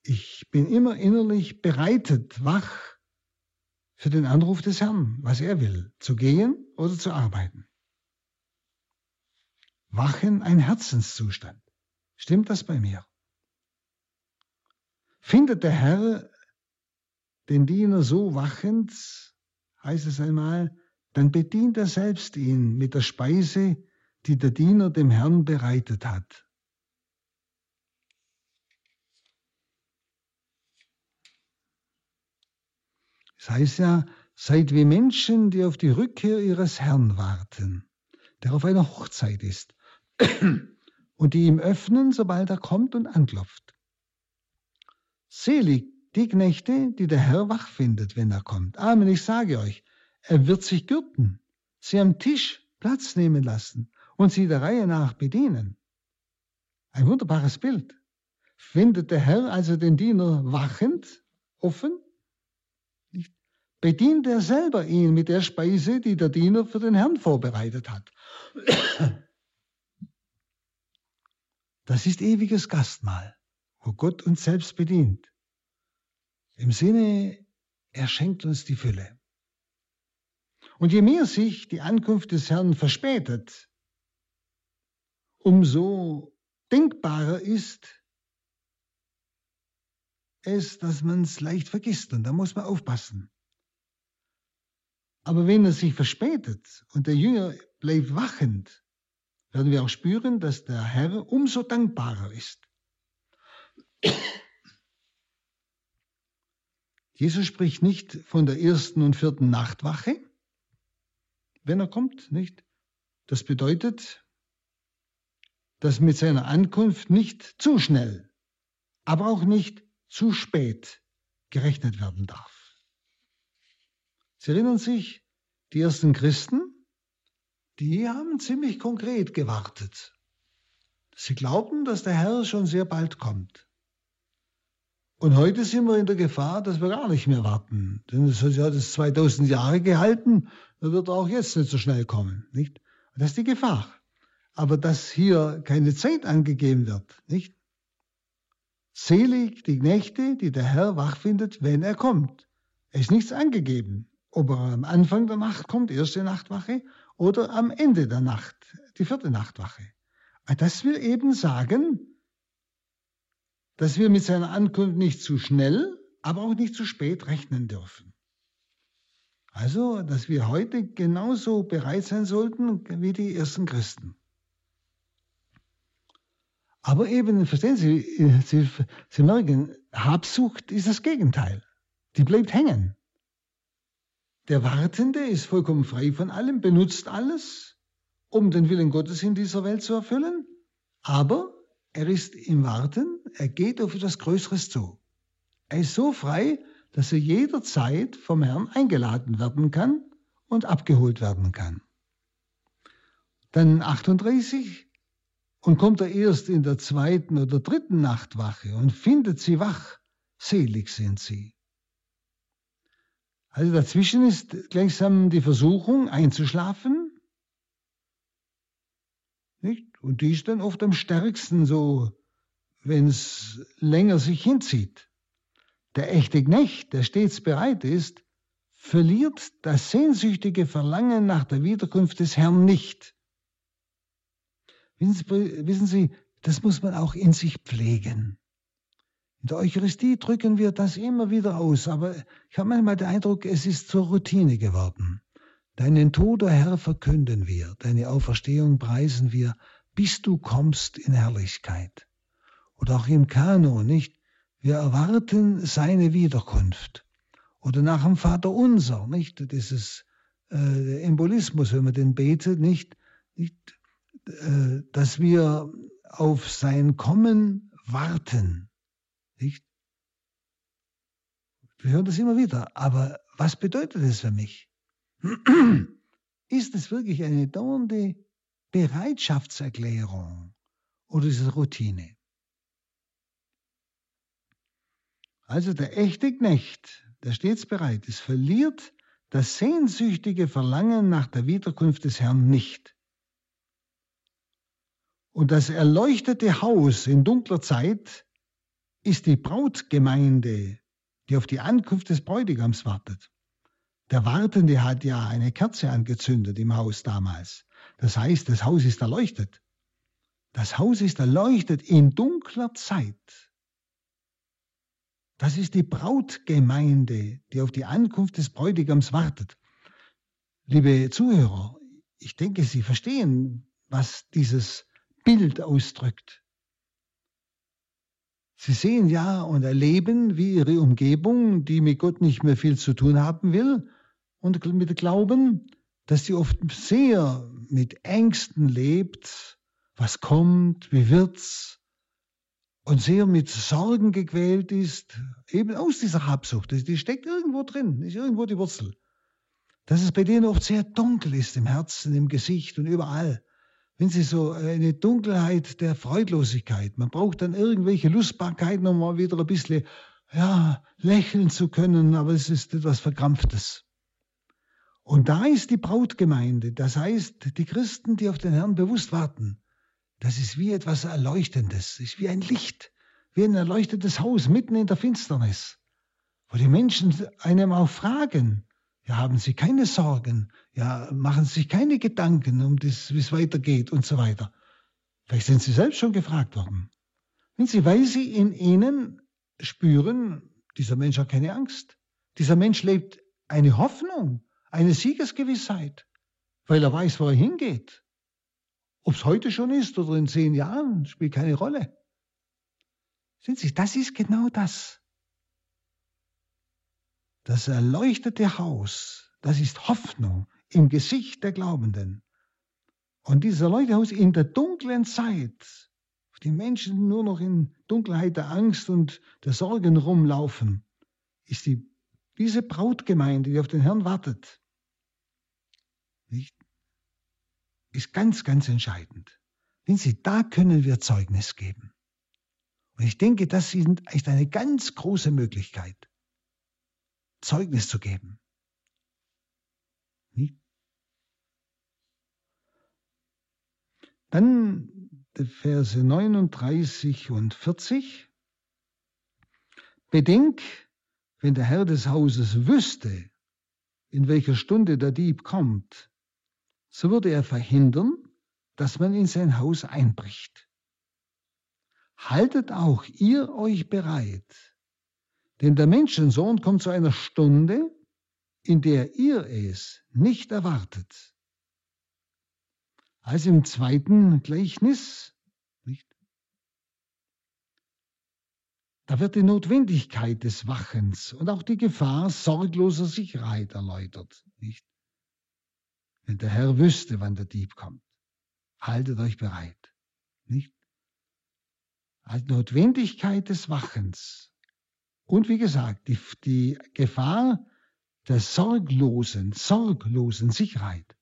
Ich bin immer innerlich bereitet, wach für den Anruf des Herrn, was er will, zu gehen oder zu arbeiten. Wachen ein Herzenszustand. Stimmt das bei mir? Findet der Herr den Diener so wachend, heißt es einmal, dann bedient er selbst ihn mit der Speise, die der Diener dem Herrn bereitet hat. Das heißt ja, seid wie Menschen, die auf die Rückkehr ihres Herrn warten, der auf einer Hochzeit ist, und die ihm öffnen, sobald er kommt und anklopft. Selig die Knechte, die der Herr wach findet, wenn er kommt. Amen, ich sage euch, er wird sich gürten, sie am Tisch Platz nehmen lassen und sie der Reihe nach bedienen. Ein wunderbares Bild. Findet der Herr also den Diener wachend, offen? Bedient er selber ihn mit der Speise, die der Diener für den Herrn vorbereitet hat. Das ist ewiges Gastmahl, wo Gott uns selbst bedient. Im Sinne, er schenkt uns die Fülle. Und je mehr sich die Ankunft des Herrn verspätet, umso denkbarer ist es, dass man es leicht vergisst. Und da muss man aufpassen. Aber wenn er sich verspätet und der Jünger bleibt wachend, werden wir auch spüren, dass der Herr umso dankbarer ist. Jesus spricht nicht von der ersten und vierten Nachtwache, wenn er kommt, nicht? Das bedeutet, dass mit seiner Ankunft nicht zu schnell, aber auch nicht zu spät gerechnet werden darf. Sie erinnern sich, die ersten Christen, die haben ziemlich konkret gewartet. Sie glaubten, dass der Herr schon sehr bald kommt. Und heute sind wir in der Gefahr, dass wir gar nicht mehr warten. Denn es hat es 2000 Jahre gehalten, dann wird auch jetzt nicht so schnell kommen. Nicht? Das ist die Gefahr. Aber dass hier keine Zeit angegeben wird, nicht? Selig die Nächte, die der Herr wach findet, wenn er kommt. Es ist nichts angegeben. Ob er am Anfang der Nacht kommt, erste Nachtwache, oder am Ende der Nacht, die vierte Nachtwache. Das will eben sagen, dass wir mit seiner Ankunft nicht zu schnell, aber auch nicht zu spät rechnen dürfen. Also, dass wir heute genauso bereit sein sollten wie die ersten Christen. Aber eben, verstehen Sie, Sie, Sie merken, Habsucht ist das Gegenteil. Die bleibt hängen. Der Wartende ist vollkommen frei von allem, benutzt alles, um den Willen Gottes in dieser Welt zu erfüllen, aber er ist im Warten, er geht auf etwas Größeres zu. Er ist so frei, dass er jederzeit vom Herrn eingeladen werden kann und abgeholt werden kann. Dann 38, und kommt er erst in der zweiten oder dritten Nachtwache und findet sie wach, selig sind sie. Also dazwischen ist gleichsam die Versuchung einzuschlafen. Nicht? Und die ist dann oft am stärksten so, wenn es länger sich hinzieht. Der echte Knecht, der stets bereit ist, verliert das sehnsüchtige Verlangen nach der Wiederkunft des Herrn nicht. Wissen Sie, das muss man auch in sich pflegen. In der Eucharistie drücken wir das immer wieder aus, aber ich habe manchmal den Eindruck, es ist zur Routine geworden. Deinen Tod, o Herr, verkünden wir, deine Auferstehung preisen wir, bis du kommst in Herrlichkeit. Oder auch im Kanon, nicht? Wir erwarten seine Wiederkunft. Oder nach dem Vater unser, nicht? Dieses äh, Embolismus, wenn man den betet, nicht? nicht äh, dass wir auf sein Kommen warten. Nicht? Wir hören das immer wieder. Aber was bedeutet es für mich? Ist es wirklich eine dauernde Bereitschaftserklärung oder ist es Routine? Also der echte Knecht, der stets bereit ist, verliert das sehnsüchtige Verlangen nach der Wiederkunft des Herrn nicht. Und das erleuchtete Haus in dunkler Zeit ist die Brautgemeinde, die auf die Ankunft des Bräutigams wartet. Der Wartende hat ja eine Kerze angezündet im Haus damals. Das heißt, das Haus ist erleuchtet. Das Haus ist erleuchtet in dunkler Zeit. Das ist die Brautgemeinde, die auf die Ankunft des Bräutigams wartet. Liebe Zuhörer, ich denke, Sie verstehen, was dieses Bild ausdrückt. Sie sehen ja und erleben, wie Ihre Umgebung, die mit Gott nicht mehr viel zu tun haben will, und mit Glauben, dass sie oft sehr mit Ängsten lebt, was kommt, wie wird's, und sehr mit Sorgen gequält ist, eben aus dieser Habsucht. Die steckt irgendwo drin, ist irgendwo die Wurzel. Dass es bei denen oft sehr dunkel ist im Herzen, im Gesicht und überall. Wenn sie so eine Dunkelheit der Freudlosigkeit, man braucht dann irgendwelche Lustbarkeiten, um mal wieder ein bisschen, ja, lächeln zu können, aber es ist etwas Verkrampftes. Und da ist die Brautgemeinde, das heißt die Christen, die auf den Herrn bewusst warten. Das ist wie etwas Erleuchtendes, ist wie ein Licht, wie ein erleuchtetes Haus mitten in der Finsternis, wo die Menschen einem auch fragen, ja, haben Sie keine Sorgen, ja, machen Sie sich keine Gedanken um das, wie es weitergeht und so weiter. Vielleicht sind Sie selbst schon gefragt worden. Wenn Sie, weil Sie in ihnen spüren, dieser Mensch hat keine Angst. Dieser Mensch lebt eine Hoffnung, eine Siegesgewissheit, weil er weiß, wo er hingeht. Ob es heute schon ist oder in zehn Jahren, spielt keine Rolle. Sehen Sie, das ist genau das. Das erleuchtete Haus, das ist Hoffnung im Gesicht der Glaubenden. Und dieses erleuchtete Haus in der dunklen Zeit, wo die Menschen nur noch in Dunkelheit der Angst und der Sorgen rumlaufen, ist die, diese Brautgemeinde, die auf den Herrn wartet. Nicht? ist ganz, ganz entscheidend. Wenn Sie, da können wir Zeugnis geben. Und ich denke, das ist eine ganz große Möglichkeit, Zeugnis zu geben. Dann die Verse 39 und 40. Bedenk, wenn der Herr des Hauses wüsste, in welcher Stunde der Dieb kommt, so würde er verhindern, dass man in sein Haus einbricht. Haltet auch ihr euch bereit, denn der Menschensohn kommt zu einer Stunde, in der ihr es nicht erwartet. Also im zweiten Gleichnis, nicht? Da wird die Notwendigkeit des Wachens und auch die Gefahr sorgloser Sicherheit erläutert, nicht? Wenn der Herr wüsste, wann der Dieb kommt, haltet euch bereit. Nicht? Als Notwendigkeit des Wachens. Und wie gesagt, die, die Gefahr der sorglosen, sorglosen Sicherheit.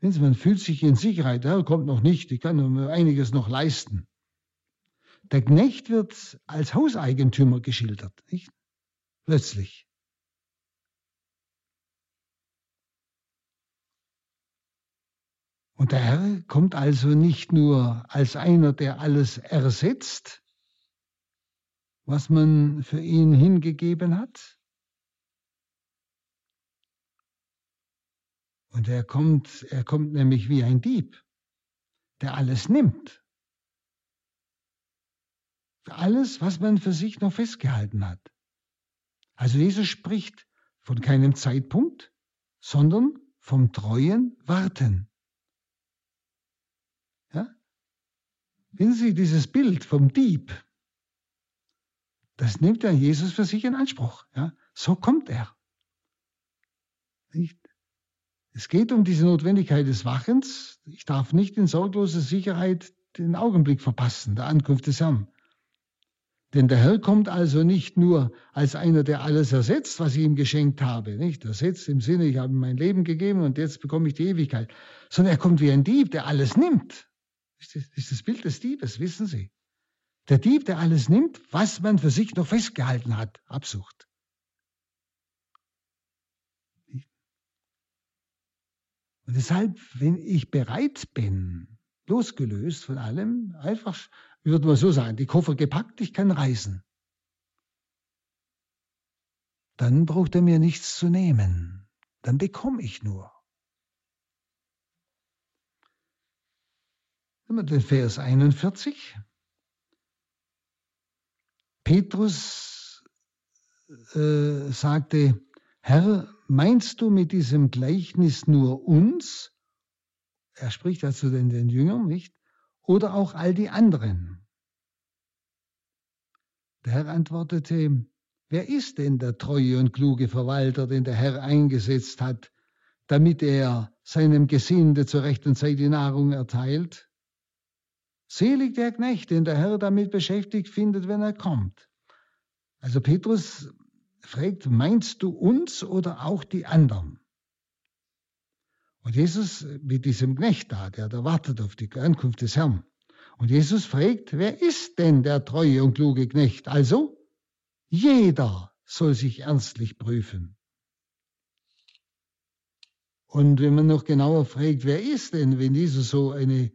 Wenn man fühlt sich in Sicherheit, der Herr kommt noch nicht, ich kann einiges noch leisten. Der Knecht wird als Hauseigentümer geschildert, nicht? Plötzlich. Und der Herr kommt also nicht nur als einer, der alles ersetzt, was man für ihn hingegeben hat, Und er kommt, er kommt nämlich wie ein Dieb, der alles nimmt. Alles, was man für sich noch festgehalten hat. Also Jesus spricht von keinem Zeitpunkt, sondern vom treuen Warten. Wenn Sie dieses Bild vom Dieb, das nimmt ja Jesus für sich in Anspruch. Ja? So kommt er. Nicht? Es geht um diese Notwendigkeit des Wachens. Ich darf nicht in sorgloser Sicherheit den Augenblick verpassen, der Ankunft des Herrn. Denn der Herr kommt also nicht nur als einer, der alles ersetzt, was ich ihm geschenkt habe, nicht ersetzt im Sinne, ich habe ihm mein Leben gegeben und jetzt bekomme ich die Ewigkeit, sondern er kommt wie ein Dieb, der alles nimmt. Das ist das Bild des Diebes, wissen Sie. Der Dieb, der alles nimmt, was man für sich noch festgehalten hat, Absucht. Und deshalb, wenn ich bereit bin, losgelöst von allem, einfach würde man so sagen, die Koffer gepackt, ich kann reisen. Dann braucht er mir nichts zu nehmen. Dann bekomme ich nur. Nehmen wir den Vers 41. Petrus äh, sagte, Herr, meinst du mit diesem Gleichnis nur uns? Er spricht dazu den, den Jüngern, nicht? oder auch all die anderen? Der Herr antwortete, wer ist denn der treue und kluge Verwalter, den der Herr eingesetzt hat, damit er seinem Gesinde zur rechten Zeit die Nahrung erteilt? Selig der Knecht, den der Herr damit beschäftigt findet, wenn er kommt. Also Petrus fragt, meinst du uns oder auch die anderen? Und Jesus mit diesem Knecht da, der da wartet auf die Ankunft des Herrn. Und Jesus fragt, wer ist denn der treue und kluge Knecht? Also, jeder soll sich ernstlich prüfen. Und wenn man noch genauer fragt, wer ist denn, wenn Jesus so eine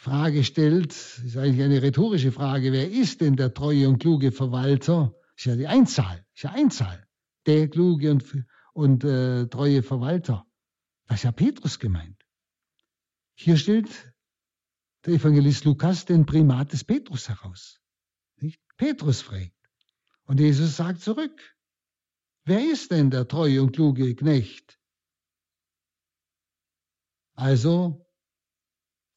Frage stellt, ist eigentlich eine rhetorische Frage, wer ist denn der treue und kluge Verwalter? Ist ja die Einzahl, ist ja Einzahl. Der kluge und, und äh, treue Verwalter. Das ist ja Petrus gemeint. Hier stellt der Evangelist Lukas den Primat des Petrus heraus. Nicht? Petrus fragt. Und Jesus sagt zurück, wer ist denn der treue und kluge Knecht? Also,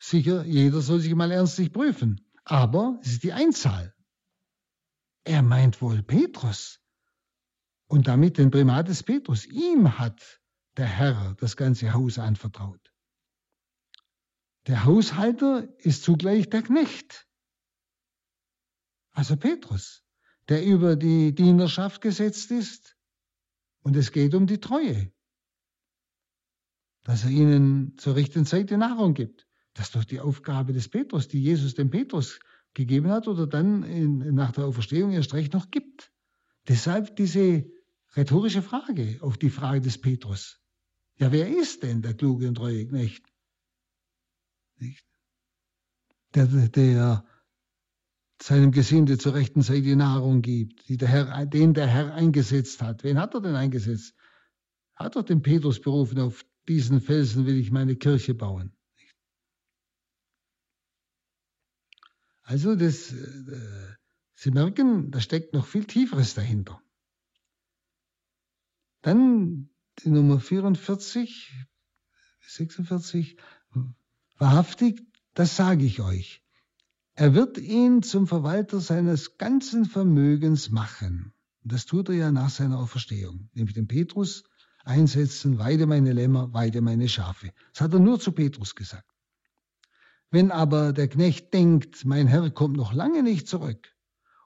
sicher, jeder soll sich mal ernstlich prüfen. Aber es ist die Einzahl. Er meint wohl Petrus. Und damit den Primat des Petrus. Ihm hat der Herr das ganze Haus anvertraut. Der Haushalter ist zugleich der Knecht. Also Petrus, der über die Dienerschaft gesetzt ist. Und es geht um die Treue. Dass er ihnen zur rechten Zeit die Nahrung gibt. Das ist doch die Aufgabe des Petrus, die Jesus dem Petrus gegeben hat oder dann in, nach der Auferstehung erst recht noch gibt. Deshalb diese rhetorische Frage auf die Frage des Petrus. Ja, wer ist denn der kluge und treue Knecht? Nicht? Der, der seinem Gesinde zur rechten Zeit die Nahrung gibt, die der Herr, den der Herr eingesetzt hat. Wen hat er denn eingesetzt? Hat er den Petrus berufen, auf diesen Felsen will ich meine Kirche bauen. Also das, äh, Sie merken, da steckt noch viel Tieferes dahinter. Dann die Nummer 44, 46, wahrhaftig, das sage ich euch. Er wird ihn zum Verwalter seines ganzen Vermögens machen. Das tut er ja nach seiner Auferstehung, nämlich den Petrus einsetzen, weide meine Lämmer, weide meine Schafe. Das hat er nur zu Petrus gesagt. Wenn aber der Knecht denkt, mein Herr kommt noch lange nicht zurück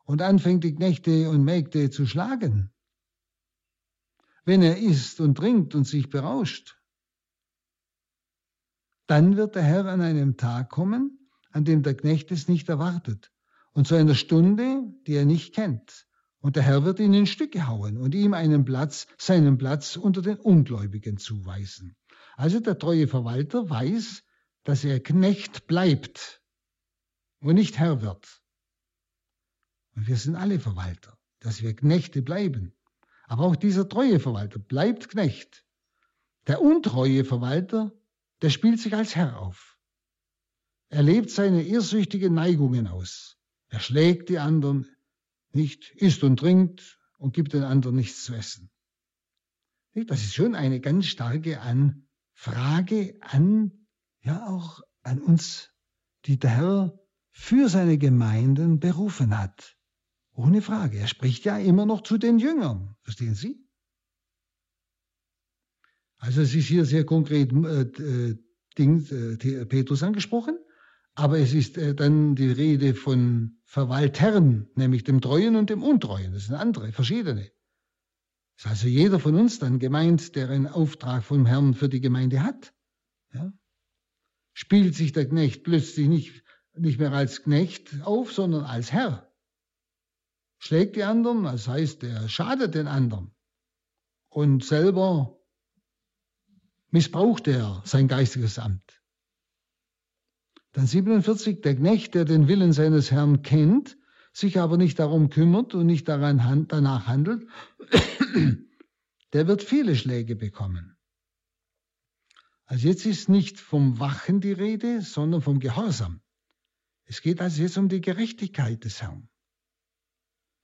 und anfängt die Knechte und Mägde zu schlagen, wenn er isst und trinkt und sich berauscht. Dann wird der Herr an einem Tag kommen, an dem der Knecht es nicht erwartet, und zu einer Stunde, die er nicht kennt. Und der Herr wird ihn in Stücke hauen und ihm einen Platz, seinen Platz unter den Ungläubigen zuweisen. Also der treue Verwalter weiß, dass er Knecht bleibt und nicht Herr wird. Und wir sind alle Verwalter, dass wir Knechte bleiben. Aber auch dieser treue Verwalter bleibt Knecht. Der untreue Verwalter, der spielt sich als Herr auf. Er lebt seine irrsüchtigen Neigungen aus. Er schlägt die anderen nicht, isst und trinkt und gibt den anderen nichts zu essen. Das ist schon eine ganz starke an Frage an, ja auch an uns, die der Herr für seine Gemeinden berufen hat. Ohne Frage. Er spricht ja immer noch zu den Jüngern. Verstehen Sie? Also es ist hier sehr konkret äh, Ding, äh, Petrus angesprochen, aber es ist äh, dann die Rede von, Verwaltern, nämlich dem Treuen und dem Untreuen. Das sind andere, verschiedene. Ist also jeder von uns dann gemeint, der einen Auftrag vom Herrn für die Gemeinde hat. Ja? Spielt sich der Knecht plötzlich nicht, nicht mehr als Knecht auf, sondern als Herr. Schlägt die anderen, das heißt, er schadet den anderen. Und selber missbraucht er sein geistiges Amt. Dann 47, der Knecht, der den Willen seines Herrn kennt, sich aber nicht darum kümmert und nicht daran, danach handelt, der wird viele Schläge bekommen. Also jetzt ist nicht vom Wachen die Rede, sondern vom Gehorsam. Es geht also jetzt um die Gerechtigkeit des Herrn.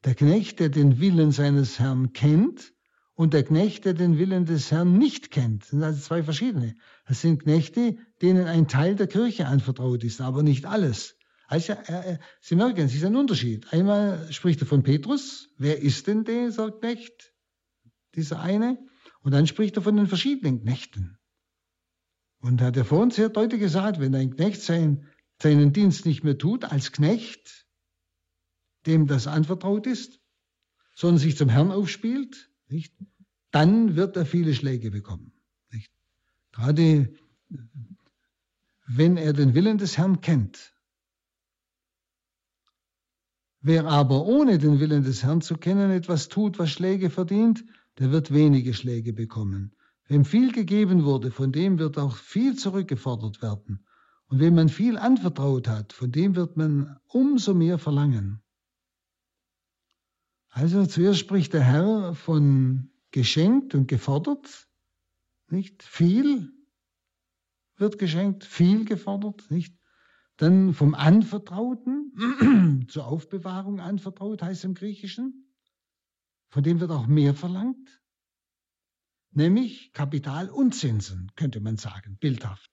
Der Knecht, der den Willen seines Herrn kennt, und der Knecht, der den Willen des Herrn nicht kennt. Das sind also zwei verschiedene. Das sind Knechte, denen ein Teil der Kirche anvertraut ist, aber nicht alles. Also, äh, äh, Sie merken, es ist ein Unterschied. Einmal spricht er von Petrus. Wer ist denn dieser Knecht? Dieser eine. Und dann spricht er von den verschiedenen Knechten. Und er hat ja vorhin sehr deutlich gesagt, wenn ein Knecht sein, seinen Dienst nicht mehr tut, als Knecht, dem das anvertraut ist, sondern sich zum Herrn aufspielt, nicht? dann wird er viele Schläge bekommen. Nicht? Gerade wenn er den Willen des Herrn kennt. Wer aber ohne den Willen des Herrn zu kennen etwas tut, was Schläge verdient, der wird wenige Schläge bekommen. Wem viel gegeben wurde, von dem wird auch viel zurückgefordert werden. Und wem man viel anvertraut hat, von dem wird man umso mehr verlangen. Also zuerst spricht der Herr von geschenkt und gefordert, nicht? Viel wird geschenkt, viel gefordert, nicht? Dann vom Anvertrauten zur Aufbewahrung anvertraut, heißt im Griechischen. Von dem wird auch mehr verlangt, nämlich Kapital und Zinsen, könnte man sagen, bildhaft.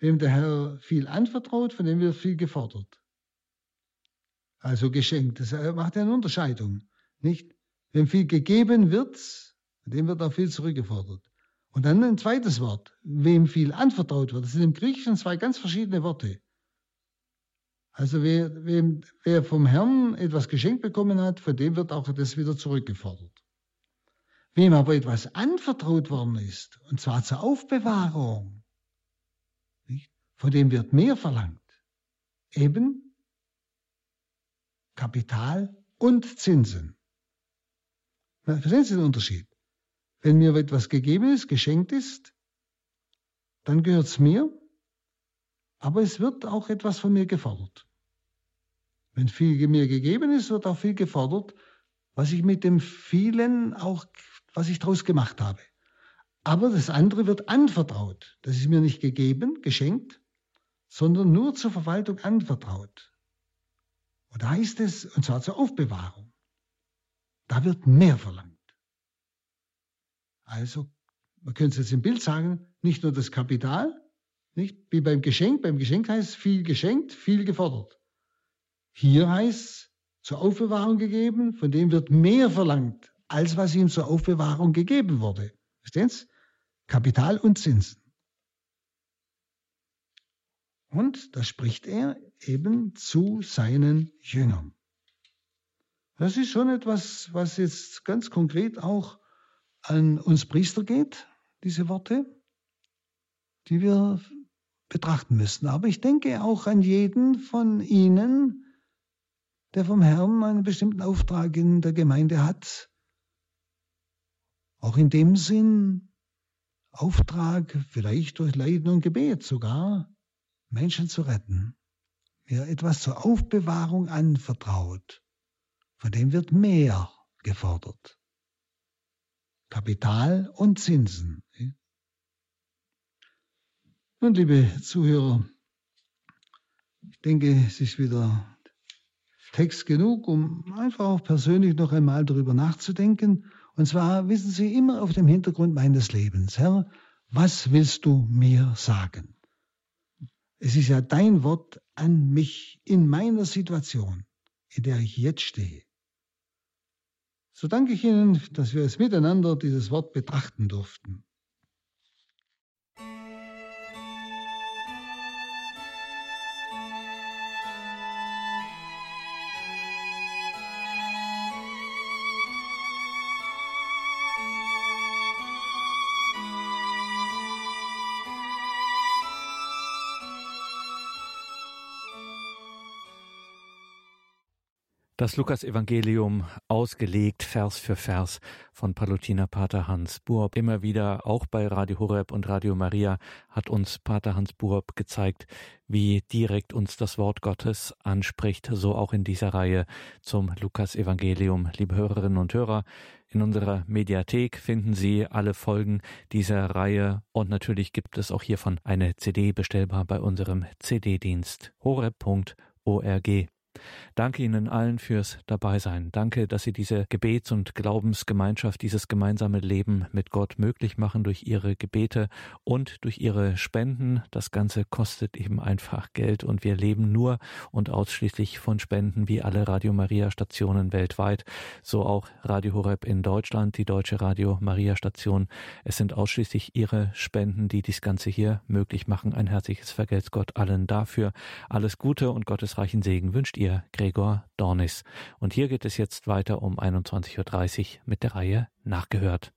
Wem der Herr viel anvertraut, von dem wird viel gefordert also geschenkt. Das macht ja eine Unterscheidung. Nicht? Wenn viel gegeben wird, dem wird auch viel zurückgefordert. Und dann ein zweites Wort, wem viel anvertraut wird. Das sind im Griechischen zwei ganz verschiedene Worte. Also wer, wem, wer vom Herrn etwas geschenkt bekommen hat, von dem wird auch das wieder zurückgefordert. Wem aber etwas anvertraut worden ist, und zwar zur Aufbewahrung, nicht? von dem wird mehr verlangt. Eben Kapital und Zinsen. Verstehen Sie den Unterschied? Wenn mir etwas gegeben ist, geschenkt ist, dann gehört es mir, aber es wird auch etwas von mir gefordert. Wenn viel mir gegeben ist, wird auch viel gefordert, was ich mit dem vielen auch, was ich daraus gemacht habe. Aber das andere wird anvertraut. Das ist mir nicht gegeben, geschenkt, sondern nur zur Verwaltung anvertraut. Und da heißt es, und zwar zur Aufbewahrung. Da wird mehr verlangt. Also, man könnte es jetzt im Bild sagen, nicht nur das Kapital, nicht wie beim Geschenk. Beim Geschenk heißt viel geschenkt, viel gefordert. Hier heißt es zur Aufbewahrung gegeben, von dem wird mehr verlangt, als was ihm zur Aufbewahrung gegeben wurde. Verstehen Sie? Kapital und Zinsen. Und da spricht er eben zu seinen Jüngern. Das ist schon etwas, was jetzt ganz konkret auch an uns Priester geht, diese Worte, die wir betrachten müssen. Aber ich denke auch an jeden von Ihnen, der vom Herrn einen bestimmten Auftrag in der Gemeinde hat. Auch in dem Sinn, Auftrag vielleicht durch Leiden und Gebet sogar, Menschen zu retten, mir etwas zur Aufbewahrung anvertraut, von dem wird mehr gefordert. Kapital und Zinsen. Nun, liebe Zuhörer, ich denke, es ist wieder Text genug, um einfach auch persönlich noch einmal darüber nachzudenken. Und zwar wissen Sie immer auf dem Hintergrund meines Lebens, Herr, was willst du mir sagen? Es ist ja dein Wort an mich in meiner Situation, in der ich jetzt stehe. So danke ich Ihnen, dass wir es miteinander dieses Wort betrachten durften. Das Lukas-Evangelium ausgelegt, Vers für Vers von Palutiner Pater Hans Buob. Immer wieder, auch bei Radio Horeb und Radio Maria, hat uns Pater Hans Buob gezeigt, wie direkt uns das Wort Gottes anspricht, so auch in dieser Reihe zum Lukas-Evangelium. Liebe Hörerinnen und Hörer, in unserer Mediathek finden Sie alle Folgen dieser Reihe und natürlich gibt es auch hiervon eine CD bestellbar bei unserem CD-Dienst horeb.org. Danke Ihnen allen fürs Dabeisein. Danke, dass Sie diese Gebets- und Glaubensgemeinschaft, dieses gemeinsame Leben mit Gott möglich machen durch Ihre Gebete und durch Ihre Spenden. Das Ganze kostet eben einfach Geld und wir leben nur und ausschließlich von Spenden wie alle Radio Maria Stationen weltweit, so auch Radio Horeb in Deutschland, die deutsche Radio Maria Station. Es sind ausschließlich Ihre Spenden, die das Ganze hier möglich machen. Ein herzliches Vergelt's Gott allen dafür. Alles Gute und gottesreichen Segen wünscht ihr ihr Gregor Dornis. Und hier geht es jetzt weiter um 21.30 Uhr mit der Reihe Nachgehört.